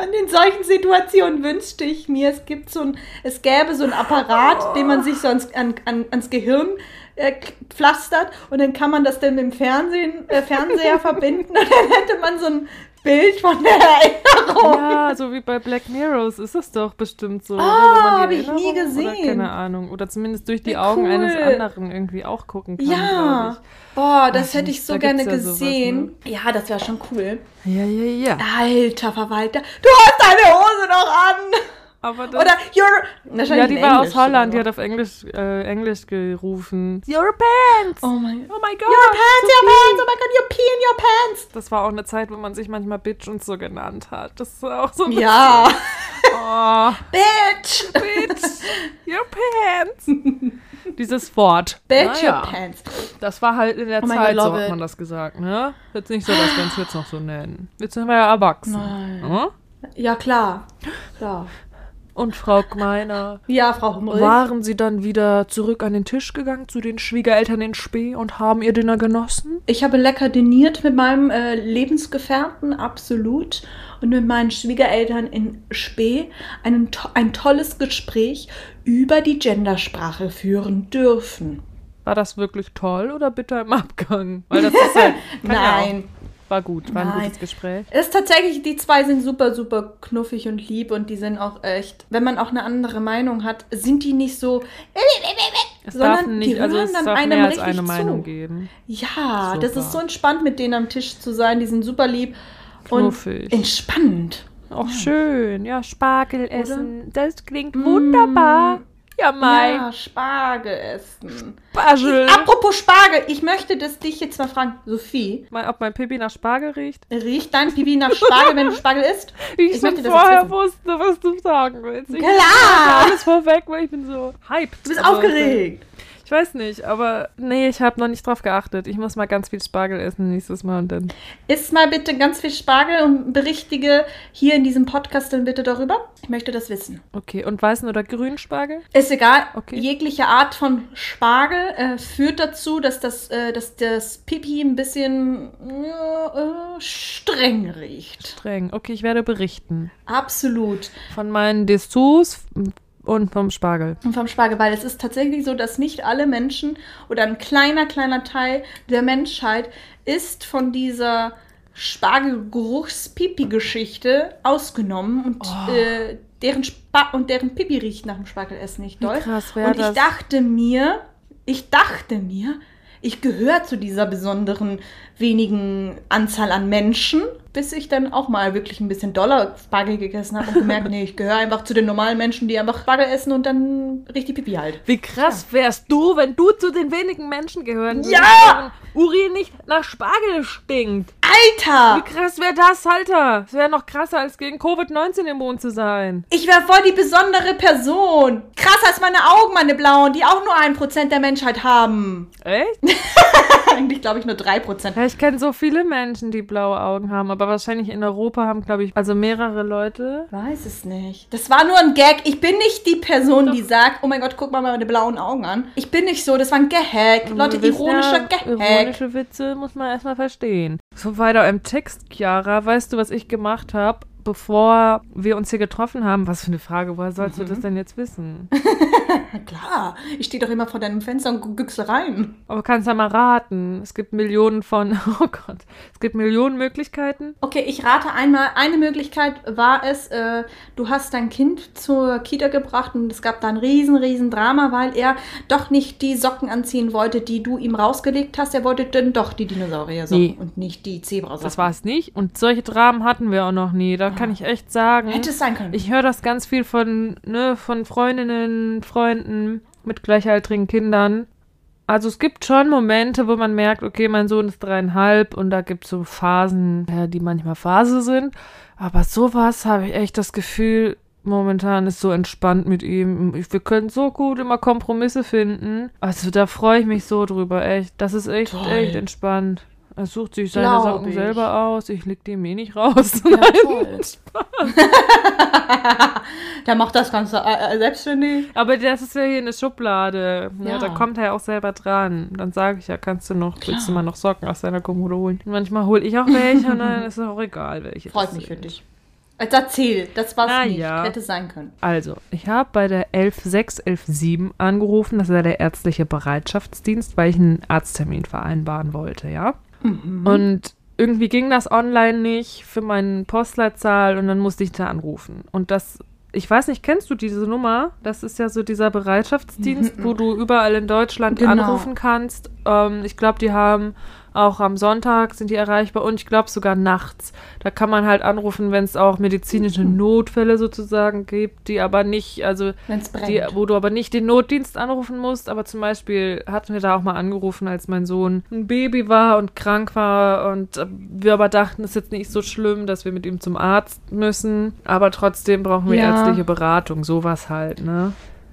Und in solchen Situationen wünschte ich mir, es gibt so ein, es gäbe so einen Apparat, den man sich so ans, an, an, ans Gehirn äh, pflastert und dann kann man das dann mit dem Fernsehen, äh, Fernseher verbinden und dann hätte man so ein Bild von der Erinnerung. ja, so wie bei Black Mirrors ist es doch bestimmt so. Ah, wo man die hab ich nie Erinnerung Oder, gesehen. keine Ahnung. Oder zumindest durch die Wie Augen eines cool. anderen irgendwie auch gucken kann, Ja, boah, das Weiß hätte ich so da gerne ja sowas, gesehen. Ja, das wäre schon cool. Ja, ja, ja. Alter Verwalter, du hast deine Hose noch an. Aber das, Oder you're. Ja, die war aus Englisch Holland, die hat auf Englisch, äh, Englisch gerufen. Your pants! Oh mein Oh my God! Your pants, your pants, oh my god, you pee in your pants. Das war auch eine Zeit, wo man sich manchmal Bitch und so genannt hat. Das ist auch so ein Ja, <laughs> Oh, bitch. Bitch, your pants. Dieses Wort. Bitch, Naja, your pants. Das war halt in der Oh Zeit, God, so hat it. man das gesagt, ne? Jetzt nicht so, dass wir uns jetzt noch so nennen. Jetzt sind wir ja erwachsen. Nein. Hm? Ja, klar. Klar. Und Frau Gmeiner, Ja, Frau Humrich. waren Sie dann wieder zurück an den Tisch gegangen zu den Schwiegereltern in Spee und haben ihr Dinner genossen? Ich habe lecker diniert mit meinem äh, Lebensgefährten, absolut. Und mit meinen Schwiegereltern in Spee einen, ein tolles Gespräch über die Gendersprache führen dürfen. War das wirklich toll oder bitter im Abgang? Weil das ist halt, <laughs> Nein. War gut, war ein Nein. gutes Gespräch. Es ist tatsächlich, die zwei sind super, super knuffig und lieb und die sind auch echt, wenn man auch eine andere Meinung hat, sind die nicht so, Es Sondern darf nicht, die also hören es dann darf einem mehr als eine zu. Meinung geben. ja, Super. das ist so entspannt, mit denen am Tisch zu sein, die sind super lieb Knuffig. und entspannt. Auch schön, ja, Spargel essen, das klingt Mm. wunderbar. Ja, Mai, Ja, Spargel essen. Spargel. Apropos Spargel, ich möchte das dich jetzt mal fragen, Sophie, Mal, ob mein Pipi nach Spargel riecht? riecht dein Pipi nach Spargel, wenn du Spargel isst? <laughs> Wie ich, Ich schon vorher wusste, was du sagen willst. Ich Klar! alles vorweg, weil ich bin so hyped. Du bist Also, aufgeregt. Ich weiß nicht, aber nee, ich habe noch nicht drauf geachtet. Ich muss mal ganz viel Spargel essen nächstes Mal und dann. Iss mal bitte ganz viel Spargel und berichtige hier in diesem Podcast dann bitte darüber. Ich möchte das wissen. Okay, und weißen oder grünen Spargel? Ist egal. Okay. Jegliche Art von Spargel äh, führt dazu, dass das, äh, dass das Pipi ein bisschen äh, streng riecht. Streng. Okay, ich werde berichten. Absolut. Von meinen Dessous und vom Spargel. Und vom Spargel, weil es ist tatsächlich so, dass nicht alle Menschen oder ein kleiner, kleiner Teil der Menschheit ist von dieser Spargelgeruchs-Pipi-Geschichte ausgenommen und Oh. äh, deren Spa und deren Pipi riecht nach dem Spargelessen nicht doll. Krass wär und ich das? dachte mir, ich dachte mir, ich gehöre zu dieser besonderen wenigen Anzahl an Menschen, bis ich dann auch mal wirklich ein bisschen doller Spargel gegessen habe und gemerkt, <laughs> nee, ich gehöre einfach zu den normalen Menschen, die einfach Spargel essen und dann richtig Pipi halt. Wie krass wärst du, wenn du zu den wenigen Menschen gehören würdest, Ja! deren Urin nicht nach Spargel stinkt. Alter! Wie krass wäre das, Alter? Das wäre noch krasser, als gegen Covid-19 immun zu sein. Ich wäre voll die besondere Person. Krasser als meine Augen, meine blauen, die auch nur ein Prozent der Menschheit haben. Echt? <laughs> Eigentlich glaube ich nur drei Prozent. Ja, ich kenne so viele Menschen, die blaue Augen haben, aber wahrscheinlich in Europa haben, glaube ich, also mehrere Leute. Weiß es nicht. Das war nur ein Gag. Ich bin nicht die Person, die sagt, oh mein Gott, guck mal meine blauen Augen an. Ich bin nicht so, das war ein Gag. Leute, ironischer ja, Gag. Ironische Witze muss man erstmal verstehen. So weiter im Text, Chiara, weißt du, was ich gemacht habe? Bevor wir uns hier getroffen haben. Was für eine Frage, woher sollst du das denn jetzt wissen? Na <laughs> klar, ich stehe doch immer vor deinem Fenster und güchse rein. Aber kannst ja mal raten. Es gibt Millionen von, <laughs> oh Gott, es gibt Millionen Möglichkeiten. Okay, ich rate einmal, eine Möglichkeit war es, äh, du hast dein Kind zur Kita gebracht und es gab da ein riesen, riesen Drama, weil er doch nicht die Socken anziehen wollte, die du ihm rausgelegt hast. Er wollte dann doch die Dinosaurier-Socken Nee. und nicht die Zebrasocken. Das war es nicht. Und solche Dramen hatten wir auch noch nie. Da kann ich echt sagen. Hätte es sein können. Ich höre das ganz viel von, ne, von Freundinnen, Freunden mit gleichaltrigen Kindern. Also es gibt schon Momente, wo man merkt, okay, mein Sohn ist dreieinhalb und da gibt es so Phasen, die manchmal Phase sind. Aber sowas habe ich echt das Gefühl, momentan ist so entspannt mit ihm. Wir können so gut immer Kompromisse finden. Also da freue ich mich so drüber, echt. Das ist echt, Toll. echt entspannt. Er sucht sich seine Glaub Socken ich. selber aus. Ich leg dem eh nicht raus. Ja, <laughs> toll. <laughs> Der macht das Ganze äh, äh, selbstständig. Aber das ist ja hier eine Schublade. Ja. Ja. da kommt er ja auch selber dran. Dann sage ich ja, kannst du noch, willst du mal noch Socken aus deiner Kommode holen? Und manchmal hole ich auch welche und dann <laughs> ist es auch egal, welche. Freut mich für dich. Jetzt erzähl, das war's Na nicht. ja. Hätte sein können. Also, ich habe bei der 11617 angerufen, das ja der ärztliche Bereitschaftsdienst, weil ich einen Arzttermin vereinbaren wollte, ja. Und irgendwie ging das online nicht für meine Postleitzahl und dann musste ich da anrufen. Und das, ich weiß nicht, kennst du diese Nummer? Das ist ja so dieser Bereitschaftsdienst, wo <laughs> du überall in Deutschland Genau. anrufen kannst. Ähm, ich glaube, die haben auch am Sonntag sind die erreichbar und ich glaube sogar nachts. Da kann man halt anrufen, wenn es auch medizinische Notfälle sozusagen gibt, die aber nicht, also die, wo du aber nicht den Notdienst anrufen musst, aber zum Beispiel hatten wir da auch mal angerufen, als mein Sohn ein Baby war und krank war und äh, wir aber dachten, es ist jetzt nicht so schlimm, dass wir mit ihm zum Arzt müssen, aber trotzdem brauchen wir Ja. ärztliche Beratung, sowas halt, ne?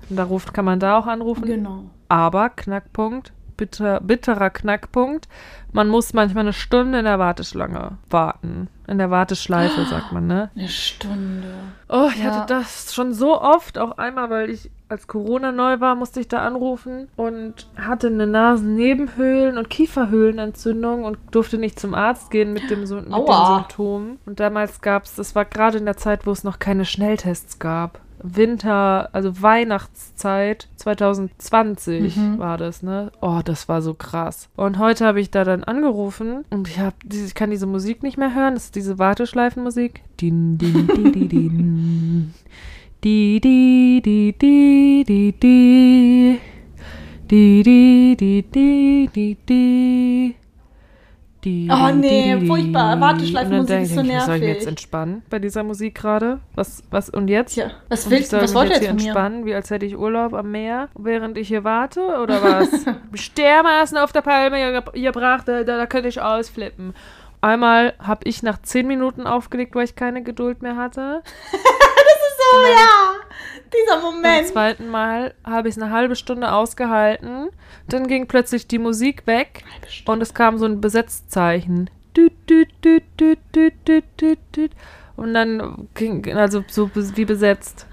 Und da ruft, kann man da auch anrufen. Genau. Aber Knackpunkt, bitter, bitterer Knackpunkt, man muss manchmal eine Stunde in der Warteschlange warten. In der Warteschleife, sagt man, ne? Eine Stunde. Oh, ich Ja. hatte das schon so oft, auch einmal, weil ich als Corona neu war, musste ich da anrufen und hatte eine Nasennebenhöhlen- und Kieferhöhlenentzündung und durfte nicht zum Arzt gehen mit, dem, mit den Aua. Symptomen. Und damals gab es, das war gerade in der Zeit, wo es noch keine Schnelltests gab. Winter, also Weihnachtszeit 2020 war das, ne? Oh, das war so krass. Und heute habe ich da dann angerufen und ich habe ich kann diese Musik nicht mehr hören, das ist diese Warteschleifenmusik. Din din di di din. <laughs> Di di di di di di. Di di di di di di. Die, Oh, nee, die, furchtbar. Warteschleifenmusik ist so ich, Soll ich nervig. jetzt entspannen bei dieser Musik gerade? Was, was, und jetzt? Tja, was willst du? Was wollt ihr jetzt von mir? entspannen, wie als hätte ich Urlaub am Meer, während ich hier warte, oder was? <laughs> Mich dermaßen auf der Palme ge- gebracht, da, da könnte ich ausflippen. Einmal habe ich nach zehn Minuten aufgelegt, weil ich keine Geduld mehr hatte. <laughs> So, ja. Dieser Beim Moment. zweiten Mal habe ich es eine halbe Stunde ausgehalten. Dann ging plötzlich die Musik weg und es kam so ein Besetzzeichen. Und dann ging, also so wie besetzt.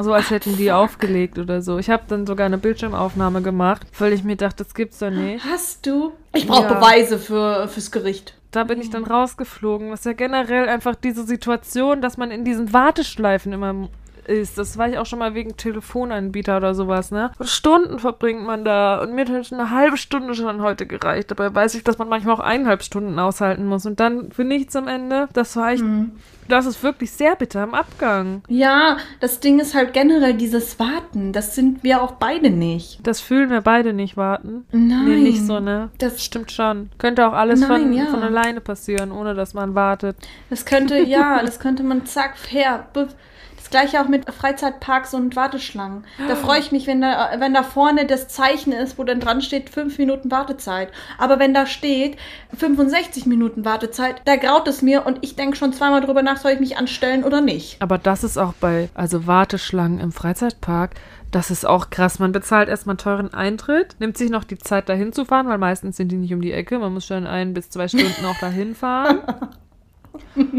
So als hätten die aufgelegt oder so. Ich habe dann sogar eine Bildschirmaufnahme gemacht, weil ich mir dachte, das gibt's doch nicht. Hast du? Ich brauche Ja. Beweise für, fürs Gericht. Da bin ich dann rausgeflogen. Das ist ja generell einfach diese Situation, dass man in diesen Warteschleifen immer ist. Das war ich auch schon mal wegen Telefonanbieter oder sowas, ne? Und Stunden verbringt man da. Und mir hat schon eine halbe Stunde schon heute gereicht. Dabei weiß ich, dass man manchmal auch eineinhalb Stunden aushalten muss. Und dann für nichts am Ende. Das war echt, das ist wirklich sehr bitter im Abgang. Ja, das Ding ist halt generell dieses Warten. Das sind wir auch beide nicht. Das fühlen wir beide nicht warten. Nein. Nee, nicht so, ne? Das- stimmt schon. Könnte auch alles Nein, von, ja. von alleine passieren, ohne dass man wartet. Das könnte, ja, das könnte man zack, her. Das gleiche auch mit Freizeitparks und Warteschlangen. Da freue ich mich, wenn da, wenn da vorne das Zeichen ist, wo dann dran steht, 5 Minuten Wartezeit. Aber wenn da steht, 65 Minuten Wartezeit, da graut es mir und ich denke schon zweimal drüber nach, soll ich mich anstellen oder nicht. Aber das ist auch bei, also Warteschlangen im Freizeitpark, das ist auch krass. Man bezahlt erstmal einen teuren Eintritt, nimmt sich noch die Zeit dahin zu fahren, weil meistens sind die nicht um die Ecke. Man muss schon ein bis zwei Stunden auch dahin fahren. <laughs>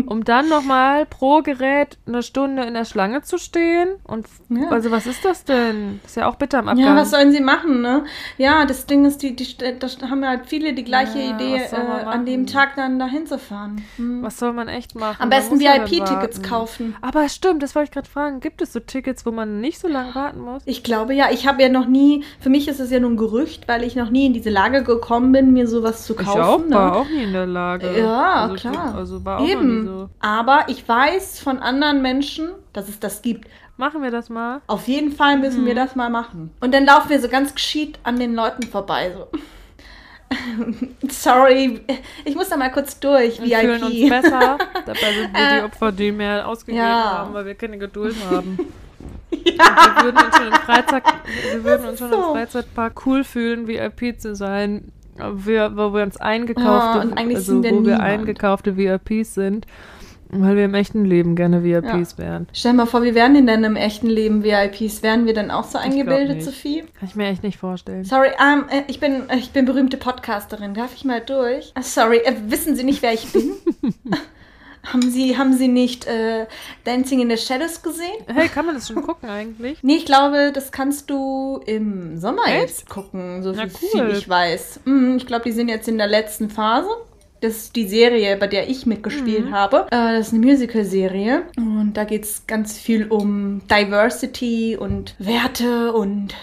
um dann nochmal pro Gerät eine Stunde in der Schlange zu stehen. Und Ja. also was ist das denn? Ist ja auch bitter am Abgang. Ja, was sollen sie machen, ne? Ja, das Ding ist, die, die, das haben halt viele die gleiche Ja, Idee, äh, an dem? Tag dann dahin zu fahren. Hm. Was soll man echt machen? Am besten ja VIP-Tickets kaufen. Aber stimmt, das wollte ich gerade fragen. Gibt es so Tickets, wo man nicht so lange warten muss? Ich glaube ja, ich habe ja noch nie, für mich ist es ja nur ein Gerücht, weil ich noch nie in diese Lage gekommen bin, mir sowas zu kaufen. ich auch, ne? war auch nie in der Lage. Ja, also, klar. Also war auch noch Eben. so. Aber ich weiß von anderen Menschen, dass es das gibt. Machen wir das mal. Auf jeden Fall müssen Mhm. wir das mal machen. Und dann laufen wir so ganz geschieht an den Leuten vorbei. So. <laughs> Sorry, ich muss da mal kurz durch, Wir fühlen uns VIP. besser. Dabei sind wir die <laughs> Äh, Opfer, die mehr ausgegeben ja. haben, weil wir keine Geduld <laughs> haben. Wir würden uns schon im Freizeit, wir würden uns schon so. im Freizeitpark cool fühlen, VIP zu sein, wir, wo wir uns eingekaufte, Ja, eigentlich also wo wir niemand. eingekaufte VIPs sind, weil wir im echten Leben gerne VIPs wären. Stell dir mal vor, wie wären denn dann im echten Leben VIPs? Wären wir dann auch so eingebildet. Sophie? Kann ich mir echt nicht vorstellen. Sorry, ähm, äh, ich bin, äh, ich bin berühmte Podcasterin. Darf ich mal durch? Ah, sorry, äh, wissen Sie nicht, wer ich bin? <laughs> haben Sie, haben Sie nicht äh, Dancing in the Shadows gesehen? Hey, kann man das schon gucken eigentlich? Nee, ich glaube, das kannst du im Sommer Echt? jetzt gucken, so Na, viel, cool. ich weiß. Mhm, ich glaube, die sind jetzt in der letzten Phase. Das ist die Serie, bei der ich mitgespielt Mhm. habe. Äh, das ist eine Musical-Serie. Und da geht es ganz viel um Diversity und Werte und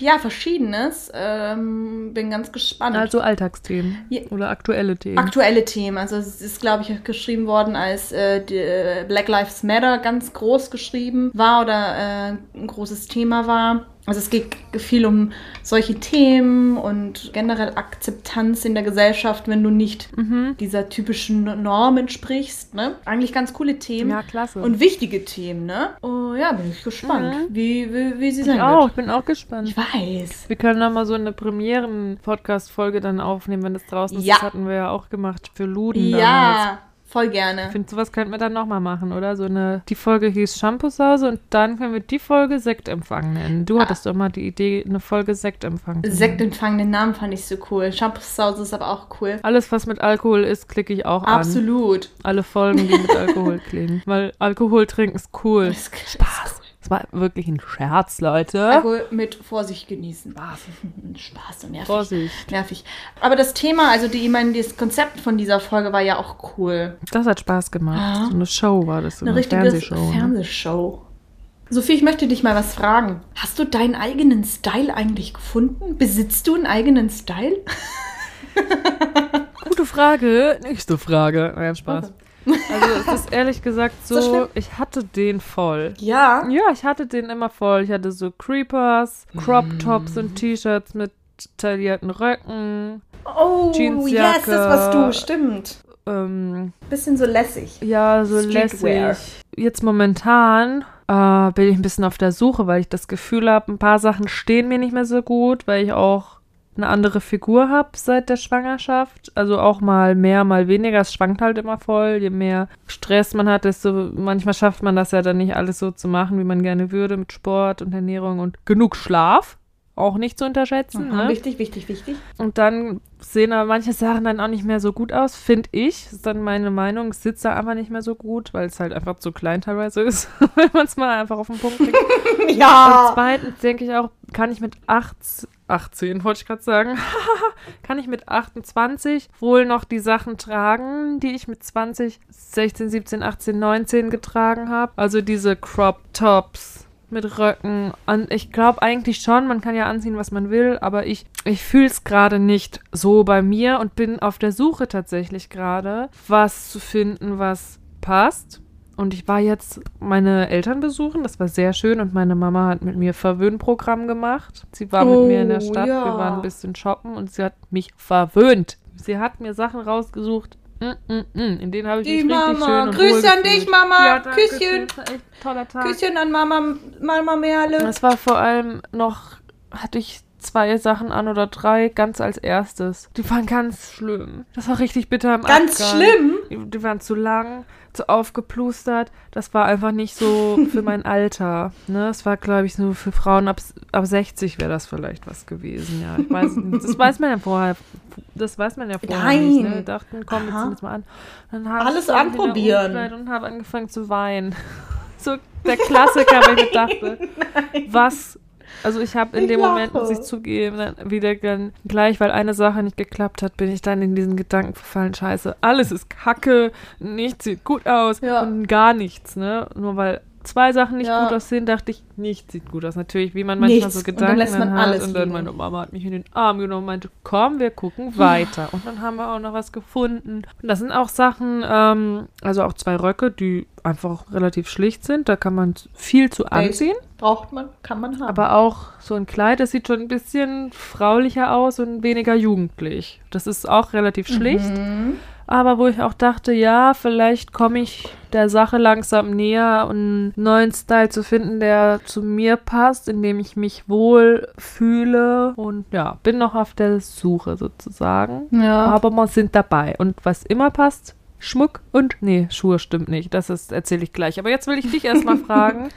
ja, Verschiedenes. Ähm, bin ganz gespannt. Also Alltagsthemen Ja. oder aktuelle Themen. Aktuelle Themen. Also es ist, glaube ich, geschrieben worden, als äh, äh, Black Lives Matter ganz groß geschrieben war oder äh, ein großes Thema war. Also es geht viel um solche Themen und generell Akzeptanz in der Gesellschaft, wenn du nicht mhm. dieser typischen Norm entsprichst. Ne? Eigentlich ganz coole Themen. Ja, klasse. Und wichtige Themen, ne? Oh ja, bin ich gespannt, Mhm. wie, wie, wie sie ich sein auch, wird. ich bin auch gespannt. Ich weiß. Wir können dann mal so eine Premieren-Podcast-Folge dann aufnehmen, wenn das draußen ist. Ja. Das hatten wir ja auch gemacht für Luden damals. Voll gerne. Ich finde, sowas könnten wir dann nochmal machen, oder? So eine, die Folge hieß Shampoosause und dann können wir die Folge Sektempfang nennen. Du hattest doch mal die Idee, eine Folge Sektempfang zu. Sektempfang, den Namen fand ich so cool. Shampoos ist aber auch cool. Alles, was mit Alkohol ist, klicke ich auch an. Absolut. Alle Folgen, die mit Alkohol <laughs> klingen. Weil Alkohol trinken ist cool. Das ist Spaß. Das war wirklich ein Scherz, Leute. Alkohol mit Vorsicht genießen. <laughs> Spaß. Spaß und nervig. Vorsicht. Nervig. Aber das Thema, also die, ich meine, das Konzept von dieser Folge war ja auch cool. Das hat Spaß gemacht. Ja. So eine Show war das. Eine eine, richtige Fernsehshow. ne? Fernsehshow. Sophie, ich möchte dich mal was fragen. Hast du deinen eigenen Style eigentlich gefunden? Besitzt du einen eigenen Style? <laughs> Gute Frage. Nächste Frage. Nein, Spaß. Also es ist ehrlich gesagt So so, schlimm? ich hatte den voll. Ja. Ja, ich hatte den immer voll. Ich hatte so Creepers, Crop Tops und T-Shirts mit taillierten Röcken. Oh, Jeansjacke. yes, das warst du. Stimmt. Ähm, Bisschen so lässig. ja, so Streetwear. lässig. Jetzt momentan äh, bin ich ein bisschen auf der Suche, weil ich das Gefühl habe, ein paar Sachen stehen mir nicht mehr so gut, weil ich auch eine andere Figur habe seit der Schwangerschaft. Also auch mal mehr, mal weniger. Es schwankt halt immer voll. Je mehr Stress man hat, desto manchmal schafft man das ja dann nicht alles so zu machen, wie man gerne würde, mit Sport und Ernährung und genug Schlaf. Auch nicht zu unterschätzen. Mhm, Ne? Wichtig, wichtig, wichtig. Und dann sehen aber manche Sachen dann auch nicht mehr so gut aus, finde ich. Das ist dann meine Meinung. Es sitzt da einfach nicht mehr so gut, weil es halt einfach zu klein teilweise ist, <laughs> wenn man es mal einfach auf den Punkt kriegt. <laughs> Und Ja. zweitens denke ich auch, kann ich mit 18, 18 wollte ich gerade sagen, <laughs> kann ich mit 28 wohl noch die Sachen tragen, die ich mit 20, 16, 17, 18, 19 getragen habe. Also diese Crop Tops mit Röcken. An, ich glaube eigentlich schon, man kann ja anziehen, was man will, aber ich, ich fühle es gerade nicht so bei mir und bin auf der Suche tatsächlich gerade, was zu finden, was passt. Und ich war jetzt meine Eltern besuchen, das war sehr schön und meine Mama hat mit mir Verwöhnprogramm gemacht. Sie war mit mir in der Oh, Stadt, ja. wir waren ein bisschen shoppen und sie hat mich verwöhnt. Sie hat mir Sachen rausgesucht, in denen habe ich Die mich richtig Mama. schön und Grüße an dich. Mama. Ja, danke, Küsschen. Das. Küsschen an Mama, Mama Merle. Es war vor allem noch, hatte ich zwei Sachen an oder drei ganz als erstes. Die waren ganz schlimm. Das war richtig bitter im Ganz Abgang. schlimm? Die, die waren zu lang, zu aufgeplustert. Das war einfach nicht so <laughs> für mein Alter. Ne? Das war, glaube ich, so für Frauen ab, ab 60 wäre das vielleicht was gewesen. Ja, ich weiß, das weiß man ja vorher. Das weiß man ja vorher nicht. Ne? Nein. Wir dachten, komm, Aha. ziehen das mal an. Dann Alles anprobieren. Und habe angefangen zu weinen. <laughs> So der Klassiker, weil ich <laughs> dachte, was also ich habe in Ich dem Moment, muss ich lache. zugeben, dann wieder gleich, weil eine Sache nicht geklappt hat, bin ich dann in diesen Gedanken verfallen, scheiße, alles ist kacke, nichts sieht gut aus Ja. und gar nichts, ne? Nur weil zwei Sachen nicht Ja. gut aussehen, dachte ich, nichts sieht gut aus. Natürlich, wie man manchmal Nichts. so Und dann Gedanken lässt man hat. alles und dann meine Mama hat mich in den Arm genommen und meinte, komm, wir gucken <laughs> weiter. Und dann haben wir auch noch was gefunden. Und das sind auch Sachen, ähm, also auch zwei Röcke, die einfach relativ schlicht sind. Da kann man viel zu anziehen. Braucht man, kann man haben. Aber auch so ein Kleid, das sieht schon ein bisschen fraulicher aus und weniger jugendlich. Das ist auch relativ schlicht. Mhm. Aber wo ich auch dachte, ja, vielleicht komme ich der Sache langsam näher, einen neuen Style zu finden, der zu mir passt, in dem ich mich wohl fühle. Und ja, bin noch auf der Suche sozusagen. Ja. Aber wir sind dabei. Und was immer passt, Schmuck und, nee, Schuhe stimmt nicht. Das ist, erzähle ich gleich. Aber jetzt will ich dich erstmal <laughs> fragen.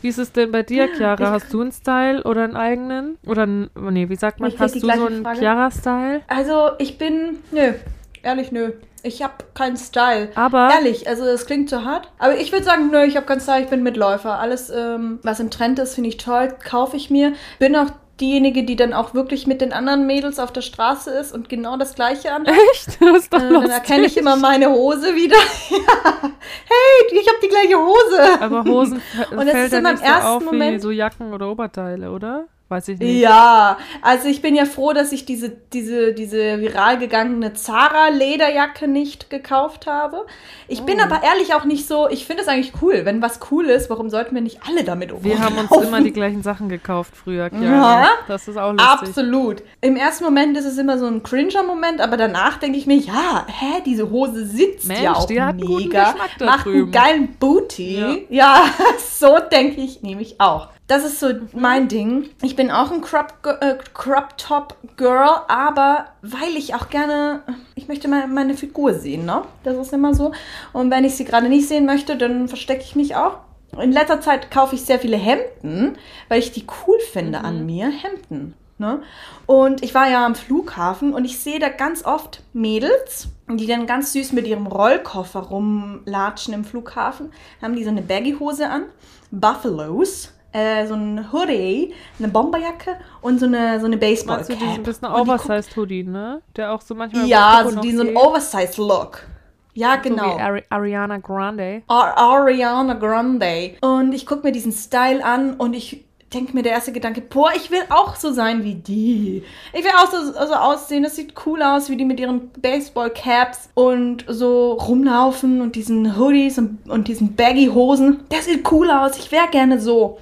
Wie ist es denn bei dir, Chiara? Hast du einen Style oder einen eigenen? Oder, ein, nee, wie sagt man? Ich Hast du so einen. Chiara-Style? Also ich bin, nö, ehrlich nö. Ich habe keinen Style. Aber Ehrlich, also das klingt zu hart. Aber ich würde sagen, nö, ich habe keinen Style, ich bin Mitläufer. Alles, ähm, was im Trend ist, finde ich toll, kaufe ich mir. Bin auch diejenige, die dann auch wirklich mit den anderen Mädels auf der Straße ist und genau das Gleiche an. <laughs> Echt? Das ist doch Äh, dann erkenne ich immer meine Hose wieder. ja. <laughs> Hey, ich habe die gleiche Hose. Aber Hosen <laughs> Und es fällt ist immer im nicht so ersten auf wie Moment- so Jacken oder Oberteile, oder? Weiß ich nicht. Ja, also ich bin ja froh, dass ich diese, diese, diese viral gegangene Zara-Lederjacke nicht gekauft habe. Ich bin Oh. aber ehrlich auch nicht so, ich finde es eigentlich cool. Wenn was cool ist, warum sollten wir nicht alle damit umlaufen? Wir haben uns immer die gleichen Sachen gekauft früher, Chiara. Ja. Das ist auch lustig. Absolut. Im ersten Moment ist es immer so ein Cringer-Moment, aber danach denke ich mir, ja, hä, diese Hose sitzt Mensch, ja auch die hat einen guten mega. Geschmack da macht drüben. einen geilen Booty. Ja, <laughs> so denke ich nämlich auch. Das ist so mein Ding. Ich bin auch ein Crop, äh, Crop Top Girl, aber weil ich auch gerne, ich möchte mal meine Figur sehen, ne? Das ist immer so. Und wenn ich sie gerade nicht sehen möchte, dann verstecke ich mich auch. In letzter Zeit kaufe ich sehr viele Hemden, weil ich die cool finde an mir. Hemden. Ne? Und ich war ja am Flughafen und ich sehe da ganz oft Mädels, die dann ganz süß mit ihrem Rollkoffer rumlatschen im Flughafen. Haben die so eine Baggy-Hose an, Buffalos, äh, so ein Hoodie, eine Bomberjacke und so eine, so eine Baseball-Cap. bisschen die guck- Oversized Hoodie, ne? Der auch so manchmal Ja, so diesen geht. Oversized-Look. Ja, So genau. wie Ari Ariana Grande. Ar Ariana Grande. Und ich gucke mir diesen Style an und ich denke mir der erste Gedanke, boah, ich will auch so sein wie die. Ich will auch so, so aussehen, das sieht cool aus, wie die mit ihren Baseball-Caps und so rumlaufen und diesen Hoodies und, und diesen Baggy-Hosen. Das sieht cool aus, ich wäre gerne so.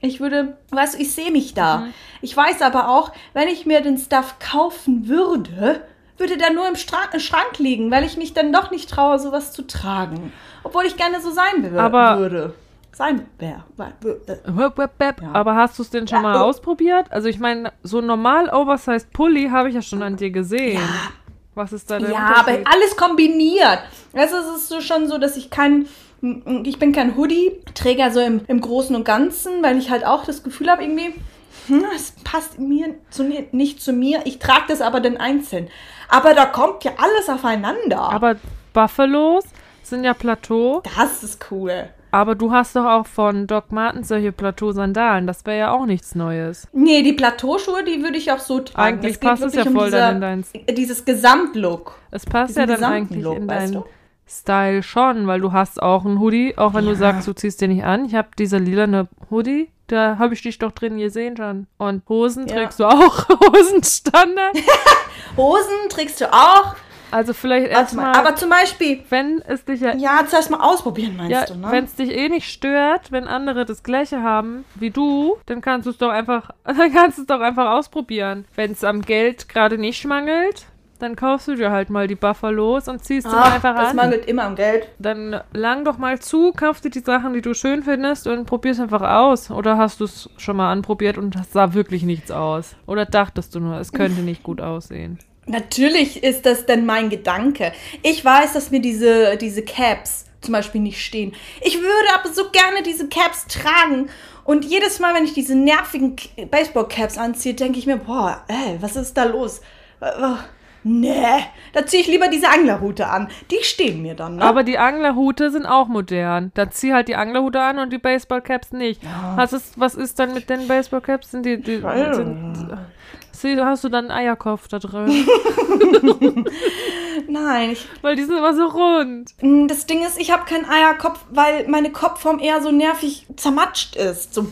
Ich würde, weißt du, ich sehe mich da. Ich weiß aber auch, wenn ich mir den Stuff kaufen würde, würde der nur im Schrank, im Schrank liegen, weil ich mich dann doch nicht traue, sowas zu tragen. Obwohl ich gerne so sein wür- Aber- würde. Sein wäre. hup. Ja. Aber hast du es denn schon Ja, mal oh. ausprobiert? Also ich meine, so normal Oversized Pulli habe ich ja schon an dir gesehen. Was ist da der Ja, aber alles kombiniert. Weißt du, es ist so schon so, dass ich kein, ich bin kein Hoodie-Träger so im, im Großen und Ganzen, weil ich halt auch das Gefühl habe, irgendwie, hm, es passt mir zu, mir- nicht zu mir. Ich trage das aber dann einzeln. Aber da kommt ja alles aufeinander. Aber Buffalos sind ja Plateau. das ist cool. Aber du hast doch auch von Doc Martens solche Plateau-Sandalen. Das wäre ja auch nichts Neues. Nee, die Plateauschuhe, die würde ich auch so tragen. Eigentlich geht passt es ja wirklich voll dieser, dann in deinen Dieses Gesamtlook. Es passt ja dann eigentlich Look, in weißt deinen du? Style schon, weil du hast auch einen Hoodie, auch wenn du sagst, du ziehst den nicht an. Ich habe diese lilane Hoodie, da habe ich dich doch drin gesehen schon. Und Hosen Ja. trägst du auch, <laughs> Hosenstandard. <laughs> Hosen trägst du auch. Also vielleicht erstmal, aber zum Beispiel, wenn es dich ja, ja, zuerst mal ausprobieren, meinst ja du, ne? wenn es dich eh nicht stört, wenn andere das gleiche haben wie du, dann kannst du es doch einfach, <laughs> dann kannst du es doch einfach ausprobieren. Wenn es am Geld gerade nicht schmangelt, dann kaufst du dir halt mal die Buffalos und ziehst sie mal einfach das an. mangelt immer am Geld. Dann lang doch mal zu, kauf dir die Sachen, die du schön findest und probier's einfach aus. Oder hast du es schon mal anprobiert und es sah wirklich nichts aus? Oder dachtest du nur, es könnte nicht gut aussehen? Natürlich ist das denn mein Gedanke. Ich weiß, dass mir diese, diese Caps zum Beispiel nicht stehen. Ich würde aber so gerne diese Caps tragen. Und jedes Mal, wenn ich diese nervigen Baseball-Caps anziehe, denke ich mir, boah, ey, was ist da los? Nee, da ziehe ich lieber diese Anglerhute an. Die stehen mir dann, ne? Aber die Anglerhute sind auch modern. Da zieh halt die Anglerhute an und die Baseballcaps nicht. Was, ist, was ist dann mit den Baseballcaps? Sind die, die sind, hast du dann einen Eierkopf da drin? <laughs> Nein, Weil die sind immer so rund. Mm, das Ding ist, ich habe keinen Eierkopf, weil meine Kopfform eher so nervig zermatscht ist. So,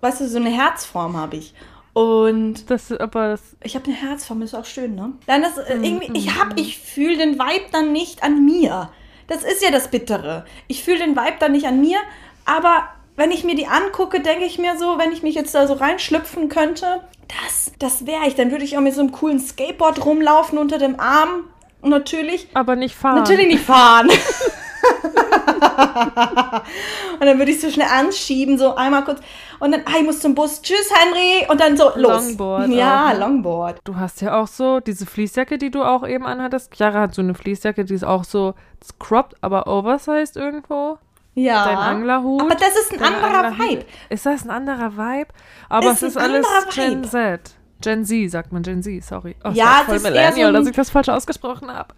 weißt du, so eine Herzform habe ich. Und Das, aber das, ich habe eine Herzform, ist auch schön, ne? Dann ist äh, irgendwie, ich hab, ich fühle den Vibe dann nicht an mir. Das ist ja das Bittere. Ich fühle den Vibe dann nicht an mir, aber wenn ich mir die angucke, denke ich mir so, wenn ich mich jetzt da so reinschlüpfen könnte, das, das wäre ich. Dann würde ich auch mit so einem coolen Skateboard rumlaufen unter dem Arm. Natürlich aber nicht fahren. Natürlich nicht fahren. <laughs> <laughs> und dann würde ich so schnell anschieben, so einmal kurz. Und dann, ah, ich muss zum Bus. Tschüss, Henry. Und dann so, los. Longboard Ja, auch, ne? Longboard. Du hast ja auch so diese Fließjacke, die du auch eben anhattest. Chiara hat so eine Fließjacke, die ist auch so cropped, aber oversized irgendwo. Ja. Dein Anglerhut. Aber das ist ein anderer Anglerhut. Vibe. Ist das ein anderer Vibe? Aber Ist es ist alles Gen. Z. Gen Z, sagt man Gen Z, sorry. Oh, Ja, es ist Millennial, so ein- dass ich das falsch ausgesprochen habe.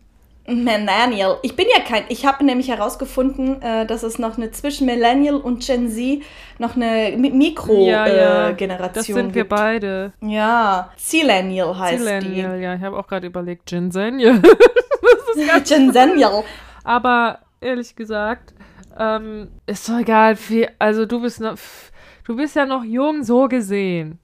Millennial. Ich bin ja kein. Ich habe nämlich herausgefunden, äh, dass es noch eine zwischen Millennial und Gen Z noch eine Mi- Mikro-Generation Das sind wir gibt. beide. Ja. Zillennial heißt Millennial, ja. Ich habe auch gerade überlegt, Gen Zennial. <laughs> die. Genzennial. Aber ehrlich gesagt, ähm, ist doch egal, wie, also du bist noch, du bist ja noch jung, so gesehen.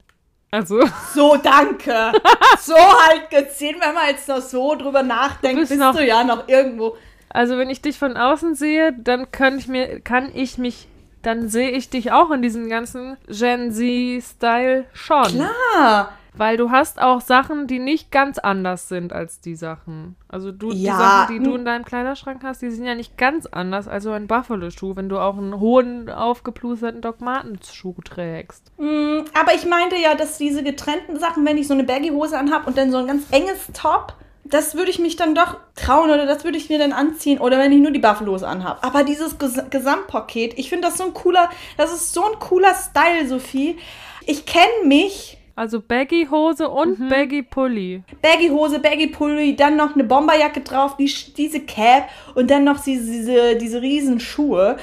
Also, So, danke. so halt gesehen, wenn man jetzt noch so drüber nachdenkt, bist bist, noch- du ja noch irgendwo. also wenn ich dich von außen sehe, dann kann ich mir, kann ich mich, dann sehe ich dich auch in diesem ganzen Gen Z-Style schon. Klar. Weil du hast auch Sachen, die nicht ganz anders sind als die Sachen. Also du, die Ja, Sachen, die du in deinem Kleiderschrank hast, die sind ja nicht ganz anders als so ein Buffalo-Schuh, wenn du auch einen hohen, aufgeplusterten Doc Martens-Schuh trägst. Mm, Aber ich meinte ja, dass diese getrennten Sachen, wenn ich so eine Baggy-Hose anhab und dann so ein ganz enges Top, das würde ich mich dann doch trauen oder das würde ich mir dann anziehen oder wenn ich nur die Buffalos anhab. Aber dieses Ges Gesamtpaket, ich finde das so ein cooler, das ist so ein cooler Style, Sophie. Ich kenne mich. Also Baggy-Hose und Mhm. Baggy-Pulli. Baggy-Hose, Baggy-Pulli, dann noch eine Bomberjacke drauf, die, diese Cap und dann noch diese, diese, diese riesen Schuhe.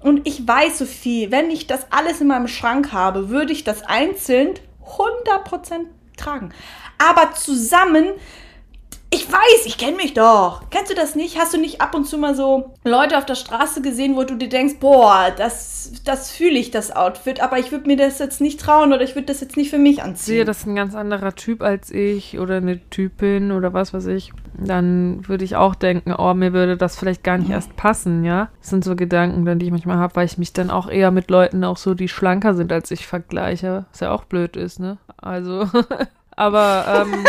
Und ich weiß, Sophie, wenn ich das alles in meinem Schrank habe, würde ich das einzeln 100% tragen. Aber zusammen, ich weiß, ich kenne mich doch. Kennst du das nicht? Hast du nicht ab und zu mal so Leute auf der Straße gesehen, wo du dir denkst, boah, das, das fühle ich, das Outfit, aber ich würde mir das jetzt nicht trauen oder ich würde das jetzt nicht für mich Sehe, anziehen. das ist ein ganz anderer Typ als ich oder eine Typin oder was weiß ich. Dann würde ich auch denken, oh, mir würde das vielleicht gar nicht erst passen, ja. Das sind so Gedanken, dann, die ich manchmal habe, weil ich mich dann auch eher mit Leuten auch so, die schlanker sind als ich vergleiche. Was ja auch blöd ist, ne? Also, <laughs> aber, ähm,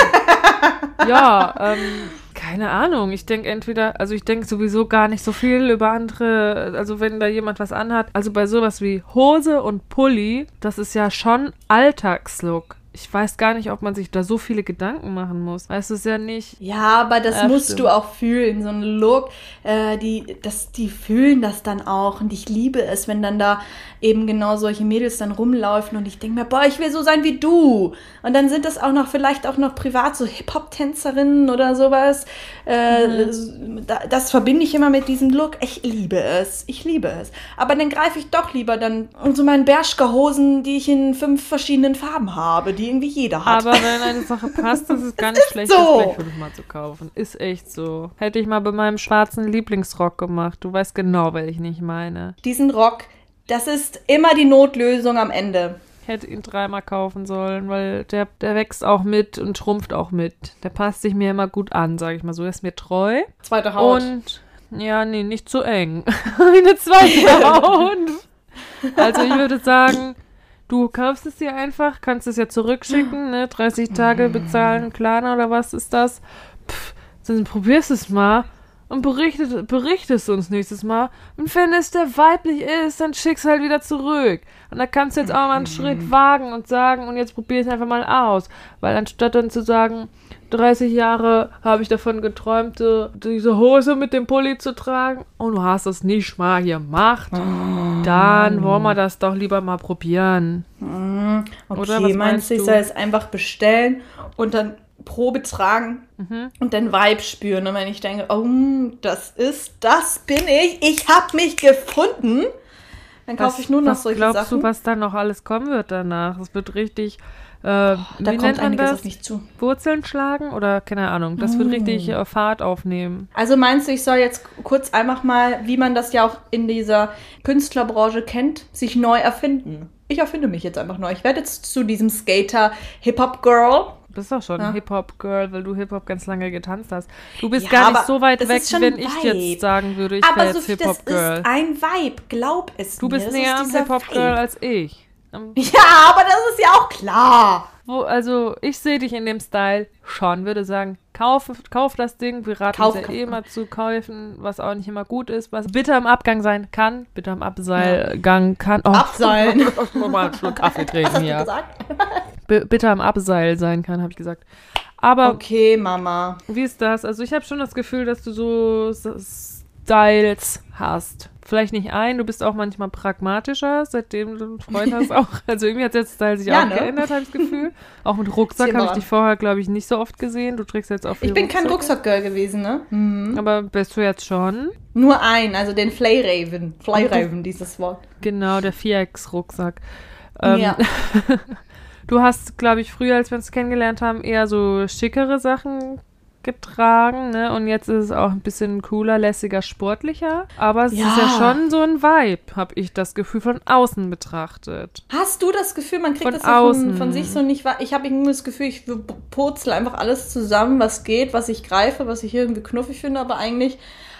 <laughs> ja, ähm, keine Ahnung. Ich denke entweder, also ich denke sowieso gar nicht so viel über andere, also wenn da jemand was anhat. Also bei sowas wie Hose und Pulli, das ist ja schon Alltagslook. Ich weiß gar nicht, ob man sich da so viele Gedanken machen muss. Weißt du es ja nicht. Ja, aber das Ja, musst stimmt. du auch fühlen, so ein Look. Äh, die, das, die fühlen das dann auch. Und ich liebe es, wenn dann da eben genau solche Mädels dann rumlaufen und ich denke mir, boah, ich will so sein wie du. Und dann sind das auch noch vielleicht auch noch privat so Hip-Hop-Tänzerinnen oder sowas. Äh, Mhm. da, das verbinde ich immer mit diesem Look. Ich liebe es. Ich liebe es. Aber dann greife ich doch lieber dann so meinen Bershka-Hosen, die ich in fünf verschiedenen Farben habe, die irgendwie jeder hat. Aber wenn eine Sache <laughs> passt, ist es gar nicht schlecht, so. das gleich für dich mal zu kaufen. Ist echt so. Hätte ich mal bei meinem schwarzen Lieblingsrock gemacht. Du weißt genau, welchen ich meine. diesen Rock, das ist immer die Notlösung am Ende. Ich hätte ihn dreimal kaufen sollen, weil der, der wächst auch mit und schrumpft auch mit. Der passt sich mir immer gut an, sage ich mal so. Er ist mir treu. Zweite Und ja, nee, nicht zu eng. <laughs> Eine zweite <laughs> Haut. Also ich würde sagen, du kaufst es dir einfach, kannst es ja zurückschicken, ne? 30 Tage bezahlen, Klarna oder was ist das? pff, dann probierst es mal und berichtet, berichtest uns nächstes Mal. Und wenn es der weiblich ist, dann schick's halt wieder zurück. Und da kannst du jetzt auch mal einen Schritt wagen und sagen, und jetzt probier es einfach mal aus. Weil anstatt dann zu sagen, 30 Jahre habe ich davon geträumt, äh, diese Hose mit dem Pulli zu tragen und du hast das nicht mal gemacht, dann wollen wir das doch lieber mal probieren. Okay, Oder was meinst du, ich soll es einfach bestellen und dann Probe tragen Mhm. und den Vibe spüren. Und wenn ich denke, oh, das ist, das bin ich, ich habe mich gefunden, dann kaufe ich nur noch was solche glaubst Sachen. du, was da noch alles kommen wird danach? Es wird richtig, äh, da wie kommt nennt man einiges das? auf mich zu. Wurzeln schlagen? Oder keine Ahnung. Das Mm. wird richtig äh, Fahrt aufnehmen. Also meinst du, ich soll jetzt kurz einfach mal, wie man das ja auch in dieser Künstlerbranche kennt, sich neu erfinden? Ich erfinde mich jetzt einfach neu. Ich werde jetzt zu diesem Skater Hip-Hop-Girl. Du bist doch schon Ja. Hip-Hop-Girl, weil du Hip-Hop ganz lange getanzt hast. Du bist Ja, gar nicht aber so weit das weg, wenn ein ich Vibe. jetzt sagen würde, ich Aber wäre jetzt Sophie, das Hip-Hop-Girl. ist ein Vibe. Glaub es Du mir. bist Das näher am Hip-Hop-Girl Vibe. als ich. Ähm, <laughs> Ja, aber das ist ja auch klar. Wo, also, ich sehe dich in dem Style schon, würde sagen, kauf, kauf das Ding. Wir raten Kauf, ja kauf, eh immer zu kaufen, was auch nicht immer gut ist, was bitter im Abgang sein kann, bitter im Abseilgang kann. Oh, Abseilen. <laughs> Ich muss mal einen Schluck Kaffee trinken hier. gesagt? Bitter im Abseil sein kann, habe ich gesagt. Aber Okay, Mama. wie ist das? Also, ich habe schon das Gefühl, dass du so Styles hast. Vielleicht nicht ein, du bist auch manchmal pragmatischer, seitdem du einen Freund hast auch. <laughs> Also irgendwie hat der Style sich Ja, auch ne? geändert, habe ich das Gefühl. Auch mit Rucksack habe ich dich vorher, glaube ich, nicht so oft gesehen. Du trägst jetzt auch viel Ich bin kein Rucksack. Rucksackgirl gewesen, ne? Mhm. Aber bist du jetzt schon? Nur ein, also den Flayraven. Flyraven, dieses Wort. Genau, der Vierecks-Rucksack. Ähm, Ja. <laughs> Du hast, glaube ich, früher, als wir uns kennengelernt haben, eher so schickere Sachen getragen, ne? Und jetzt ist es auch ein bisschen cooler, lässiger, sportlicher. Aber es ist Ja. ja schon so ein Vibe, habe ich das Gefühl, von außen betrachtet. Hast du das Gefühl, man kriegt Von das ja außen. von, von sich so nicht wahr? Ich habe irgendwie das Gefühl, ich purzel einfach alles zusammen, was geht, was ich greife, was ich irgendwie knuffig finde, aber eigentlich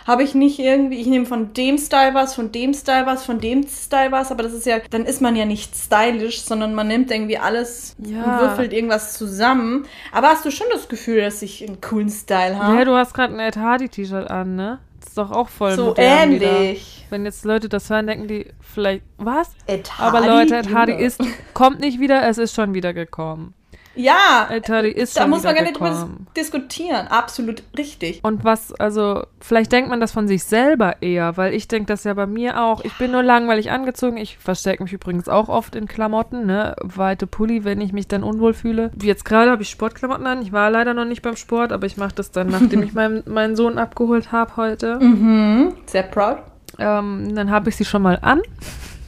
habe ich nicht irgendwie, ich nehme von dem Style was, von dem Style was, von dem Style was, aber das ist ja, dann ist man ja nicht stylisch, sondern man nimmt irgendwie alles Ja. und würfelt irgendwas zusammen. Aber hast du schon das Gefühl, dass ich einen coolen Style habe? Ja, du hast gerade ein Ed Hardy-T-Shirt an, ne? Das ist doch auch voll so modern wieder. ähnlich. Wenn jetzt Leute das hören, denken die vielleicht, was? Ed Aber Hardy, Leute, Ed Hardy ist, kommt nicht wieder, es ist schon wieder gekommen. Ja, ist da muss man gar nicht drüber diskutieren. Absolut richtig. Und was, also, vielleicht denkt man das von sich selber eher, weil ich denke das ja bei mir auch. Ich bin nur langweilig angezogen. Ich verstecke mich übrigens auch oft in Klamotten, ne? Weite Pulli, wenn ich mich dann unwohl fühle. Wie jetzt gerade habe ich Sportklamotten an. Ich war leider noch nicht beim Sport, aber ich mache das dann, nachdem ich <laughs> meinen, meinen Sohn abgeholt habe heute. Mhm. Sehr proud. Ähm, dann habe ich sie schon mal an.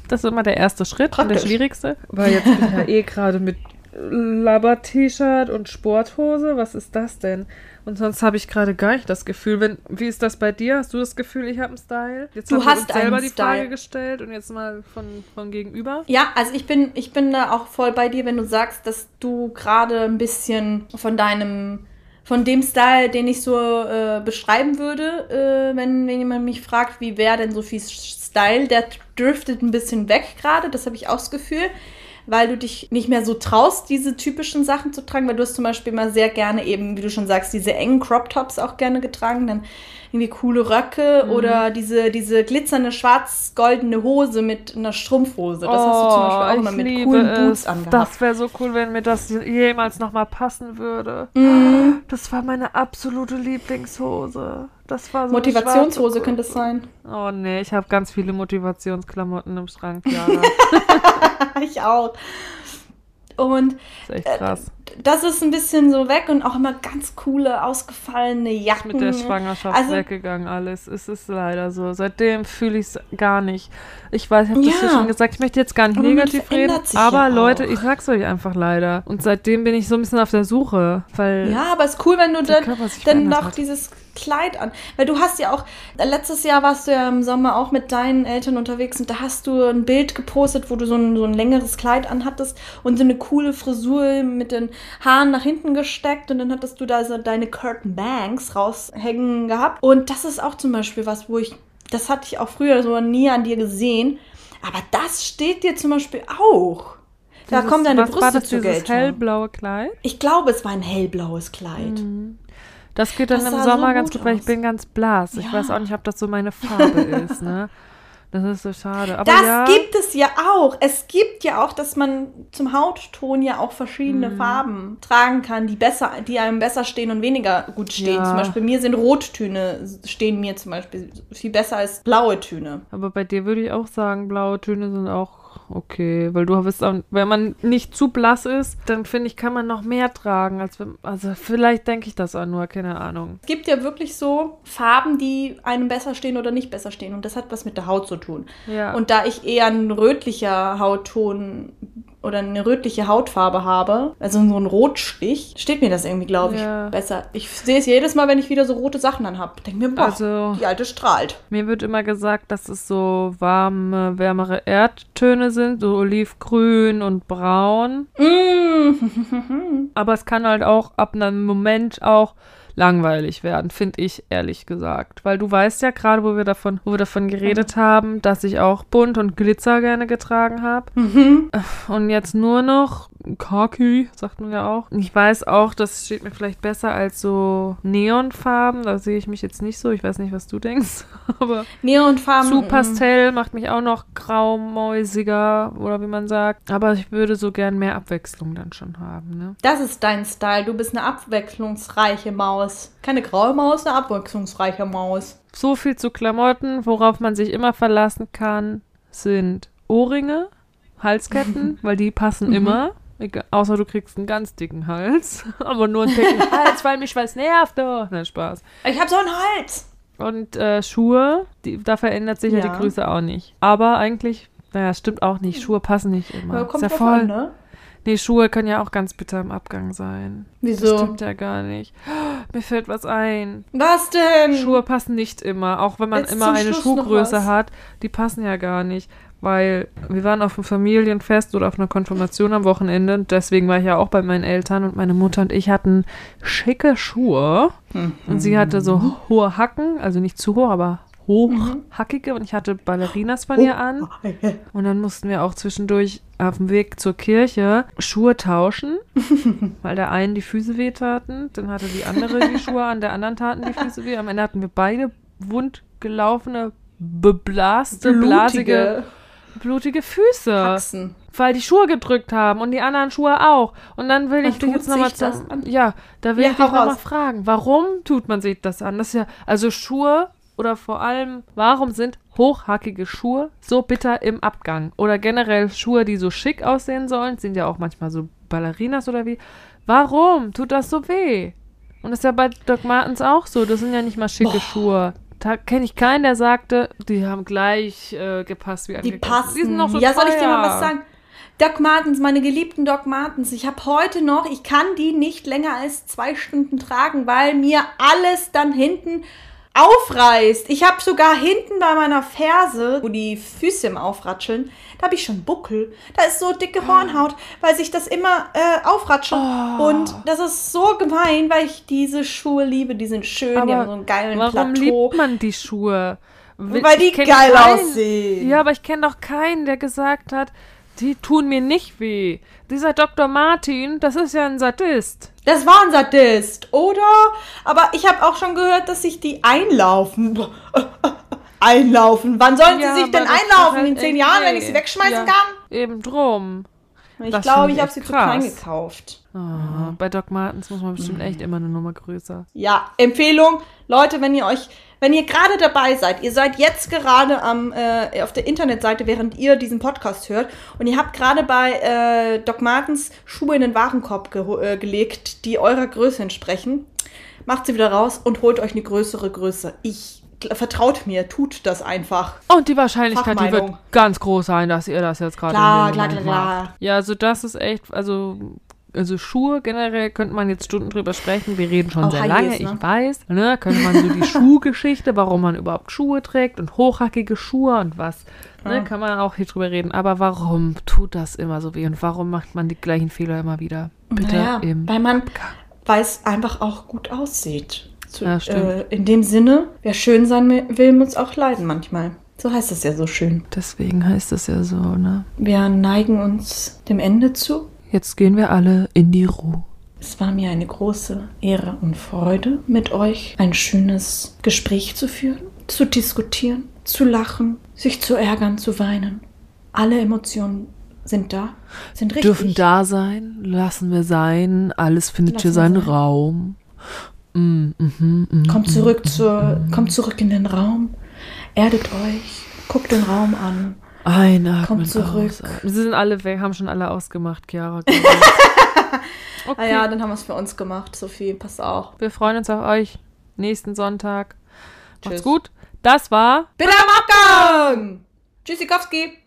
Das ist immer der erste Schritt und der Praktisch. schwierigste. Weil jetzt bin ich ja eh gerade mit Labber-T-Shirt und Sporthose. Was ist das denn? Und sonst habe ich gerade gar nicht das Gefühl. Wenn, wie ist das bei dir? Hast du das Gefühl, ich habe einen Style? Jetzt Du hast uns selber einen die Frage Style. gestellt und jetzt mal von, von gegenüber. Ja, also ich bin, ich bin da auch voll bei dir, wenn du sagst, dass du gerade ein bisschen von deinem, von dem Style, den ich so äh, beschreiben würde, äh, wenn, wenn jemand mich fragt, wie wäre denn Sophies Style, der driftet ein bisschen weg gerade, das habe ich auch das Gefühl. Weil du dich nicht mehr so traust, diese typischen Sachen zu tragen, weil du hast zum Beispiel immer sehr gerne eben, wie du schon sagst, diese engen Crop Tops auch gerne getragen, dann irgendwie coole Röcke oder diese, diese glitzernde schwarz-goldene Hose mit einer Strumpfhose. Das hast du zum Beispiel auch Oh, ich immer mit coolen Boots es. angehabt. Das wäre so cool, wenn mir das jemals nochmal passen würde. Mhm. Das war meine absolute Lieblingshose. Das war so Motivationshose könnte es sein. Oh nee, ich habe ganz viele Motivationsklamotten im Schrank, Jana. <laughs> ich auch. Und Das ist echt krass. das ist ein bisschen so weg und auch immer ganz coole, ausgefallene Jacken. Mit der Schwangerschaft Also- weggegangen alles. Es ist leider so. Seitdem fühle ich es gar nicht. Ich weiß, ich habe das Ja. schon gesagt, ich möchte jetzt gar nicht Aber negativ reden, aber ja Leute, ich sag's euch einfach leider. Und seitdem bin ich so ein bisschen auf der Suche, weil Ja, aber es ist cool, wenn du dann, dann noch hat. dieses Kleid an. Weil du hast ja auch, äh, letztes Jahr warst du ja im Sommer auch mit deinen Eltern unterwegs und da hast du ein Bild gepostet, wo du so ein, so ein längeres Kleid anhattest und so eine coole Frisur mit den Haaren nach hinten gesteckt und dann hattest du da so deine Curtain Bangs raushängen gehabt. Und das ist auch zum Beispiel was, wo ich, das hatte ich auch früher so nie an dir gesehen. Aber das steht dir zum Beispiel auch. Da kommen deine was war Brüste das, zur dieses Geltung. hellblaue Kleid. Ich glaube, es war ein hellblaues Kleid. Mhm. Das geht dann Das im sah so Sommer ganz gut gut, weil ich aus. bin ganz blass. Ich Ja. weiß auch nicht, ob das so meine Farbe <laughs> ist, ne? Das ist so schade. Aber Das ja, gibt es ja auch. Es gibt ja auch, dass man zum Hautton ja auch verschiedene Mhm. Farben tragen kann, die besser, die einem besser stehen und weniger gut stehen. Ja. Zum Beispiel mir sind Rottöne stehen mir zum Beispiel viel besser als blaue Töne. aber bei dir würde ich auch sagen, blaue Töne sind auch okay, weil du bist, auch- wenn man nicht zu blass ist, dann finde ich, kann man noch mehr tragen, als wenn, also vielleicht denke ich das auch nur, keine Ahnung. Es gibt ja wirklich so Farben, die einem besser stehen oder nicht besser stehen. Und das hat was mit der Haut zu tun. Ja. Und da ich eher ein rötlicher Hautton oder eine rötliche Hautfarbe habe, also so ein Rotstich, steht mir das irgendwie, glaube ich, Ja. besser. Ich sehe es jedes Mal, wenn ich wieder so rote Sachen anhab. Denke mir, boah, Also- die alte strahlt. Mir wird immer gesagt, dass es so warme, wärmere Erdtöne sind, so olivgrün und braun. Mm. <laughs> Aber es kann halt auch ab einem Moment auch langweilig werden, finde ich ehrlich gesagt. Weil du weißt ja gerade, wo wir davon, wo wir davon geredet haben, dass ich auch bunt und Glitzer gerne getragen habe. Mhm. Und jetzt nur noch Khaki, sagt man ja auch. Ich weiß auch, das steht mir vielleicht besser als so Neonfarben. Da sehe ich mich jetzt nicht so. Ich weiß nicht, was du denkst. <laughs> Aber Neonfarben. zu. Pastell macht mich auch noch graumäusiger oder wie man sagt. Aber ich würde so gern mehr Abwechslung dann schon haben. Ne? Das ist dein Style. Du bist eine abwechslungsreiche Maus. Keine graue Maus, eine abwechslungsreiche Maus. So viel zu Klamotten, worauf man sich immer verlassen kann, sind Ohrringe, Halsketten, <laughs> weil die passen immer. Egal, außer du kriegst einen ganz dicken Hals. <laughs> Aber nur einen dicken <laughs> Hals, weil mich was nervt. Oh. Nein, Spaß. Ich habe so einen Hals. Und äh, Schuhe, die, da verändert sich ja. Ja. die Größe auch nicht. Aber eigentlich, naja, stimmt auch nicht. Schuhe passen nicht immer. Aber Ist kommt ja drauf voll. an, ne? Nee, Schuhe können ja auch ganz bitter im Abgang sein. Das Wieso? stimmt ja gar nicht. <gasps> Mir fällt was ein. Was denn? Schuhe passen nicht immer, auch wenn man Jetzt immer eine Schluss Schuhgröße hat. Die passen ja gar nicht, weil wir waren auf einem Familienfest oder auf einer Konfirmation am Wochenende und deswegen war ich ja auch bei meinen Eltern und meine Mutter und ich hatten schicke Schuhe und sie hatte so hohe Hacken, also nicht zu hoch, aber hochhackige und ich hatte Ballerinas von ihr an. Und dann mussten wir auch zwischendurch auf dem Weg zur Kirche Schuhe tauschen, <laughs> weil der einen die Füße weh taten, dann hatte die andere die Schuhe an, der anderen taten die Füße weh. Am Ende hatten wir beide wund gelaufene, beblaste, blasige, blutige Füße, Haxen. weil die Schuhe gedrückt haben und die anderen Schuhe auch. Und dann will ich dich jetzt nochmal? Ja, da will Ja, ich dich nochmal fragen, warum tut man sich das an? Das ist ja, also Schuhe oder vor allem, warum sind hochhackige Schuhe so bitter im Abgang? Oder generell Schuhe, die so schick aussehen sollen, sind ja auch manchmal so Ballerinas oder wie. Warum tut das so weh? Und das ist ja bei Doc Martens auch so. Das sind ja nicht mal schicke Schuhe. Da kenne ich keinen, der sagte, die haben gleich äh, gepasst wie Die angegossen. passen. Die sind noch so ja, soll ich dir mal teuer. was sagen? Doc Martens, meine geliebten Doc Martens. Ich habe heute noch, ich kann die nicht länger als zwei Stunden tragen, weil mir alles dann hinten aufreißt. Ich habe sogar hinten bei meiner Ferse, wo die Füße im Aufratscheln, da habe ich schon Buckel. Da ist so dicke Hornhaut, weil sich das immer äh, aufratschelt. Oh. Und das ist so gemein, weil ich diese Schuhe liebe. Die sind schön, die haben Aber so einen geilen warum Plateau. liebt man die Schuhe? Weil die geil keinen- aussehen. Ja, aber ich kenne doch keinen, der gesagt hat, die tun mir nicht weh. Dieser Dr. Martin, das ist ja ein Sadist. Das war ein Sadist, oder? Aber ich habe auch schon gehört, dass sich die einlaufen. <laughs> einlaufen. Wann sollen Ja, sie sich denn einlaufen? halt In zehn Jahren, wenn ich sie wegschmeißen Ja, kann? Eben drum. Ich glaube, ich habe sie zu klein gekauft. Ah, Bei Doc Martens muss man bestimmt echt immer eine Nummer größer. Ja, Empfehlung, Leute, wenn ihr euch, wenn ihr gerade dabei seid, ihr seid jetzt gerade am äh, auf der Internetseite, während ihr diesen Podcast hört, und ihr habt gerade bei äh, Doc Martens Schuhe in den Warenkorb ge äh, gelegt, die eurer Größe entsprechen, macht sie wieder raus und holt euch eine größere Größe. Ich vertraut mir, tut das einfach. Und die Wahrscheinlichkeit, die wird ganz groß sein, dass ihr das jetzt gerade Klar, klar, klar, klar. Ja, also das ist echt, also, also Schuhe generell könnte man jetzt Stunden drüber sprechen. Wir reden schon Auch sehr High lange, ne? ich weiß. Ne, könnte man so die <laughs> Schuhgeschichte, warum man überhaupt Schuhe trägt und hochhackige Schuhe und was. Ne, Ja. kann man auch hier drüber reden. Aber warum tut das immer so weh und warum macht man die gleichen Fehler immer wieder? Bitte Naja, im weil man, weil es einfach auch gut aussieht. Zu, Ja, äh, in dem Sinne, wer schön sein will, muss auch leiden manchmal. So heißt es ja so schön. Deswegen heißt es ja so, ne? Wir neigen uns dem Ende zu. Jetzt gehen wir alle in die Ruhe. Es war mir eine große Ehre und Freude, mit euch ein schönes Gespräch zu führen, zu diskutieren, zu lachen, sich zu ärgern, zu weinen. Alle Emotionen sind da, sind richtig. Dürfen da sein, lassen wir sein, alles findet Lassen hier seinen sein. Raum. Mm, mhm, mhm. Kommt zurück zur, kommt zurück in den Raum, erdet euch, guckt den Raum an. Einatmen, Kommt zurück. ausatmen. Sie sind alle weg, haben schon alle ausgemacht, Chiara. <laughs> <laughs> okay. Ah ja, dann haben wir es für uns gemacht, Sophie, pass auch. Wir freuen uns auf euch nächsten Sonntag. Macht's Tschüss. gut. Das war Bitte am Abgang! Tschüssikowski!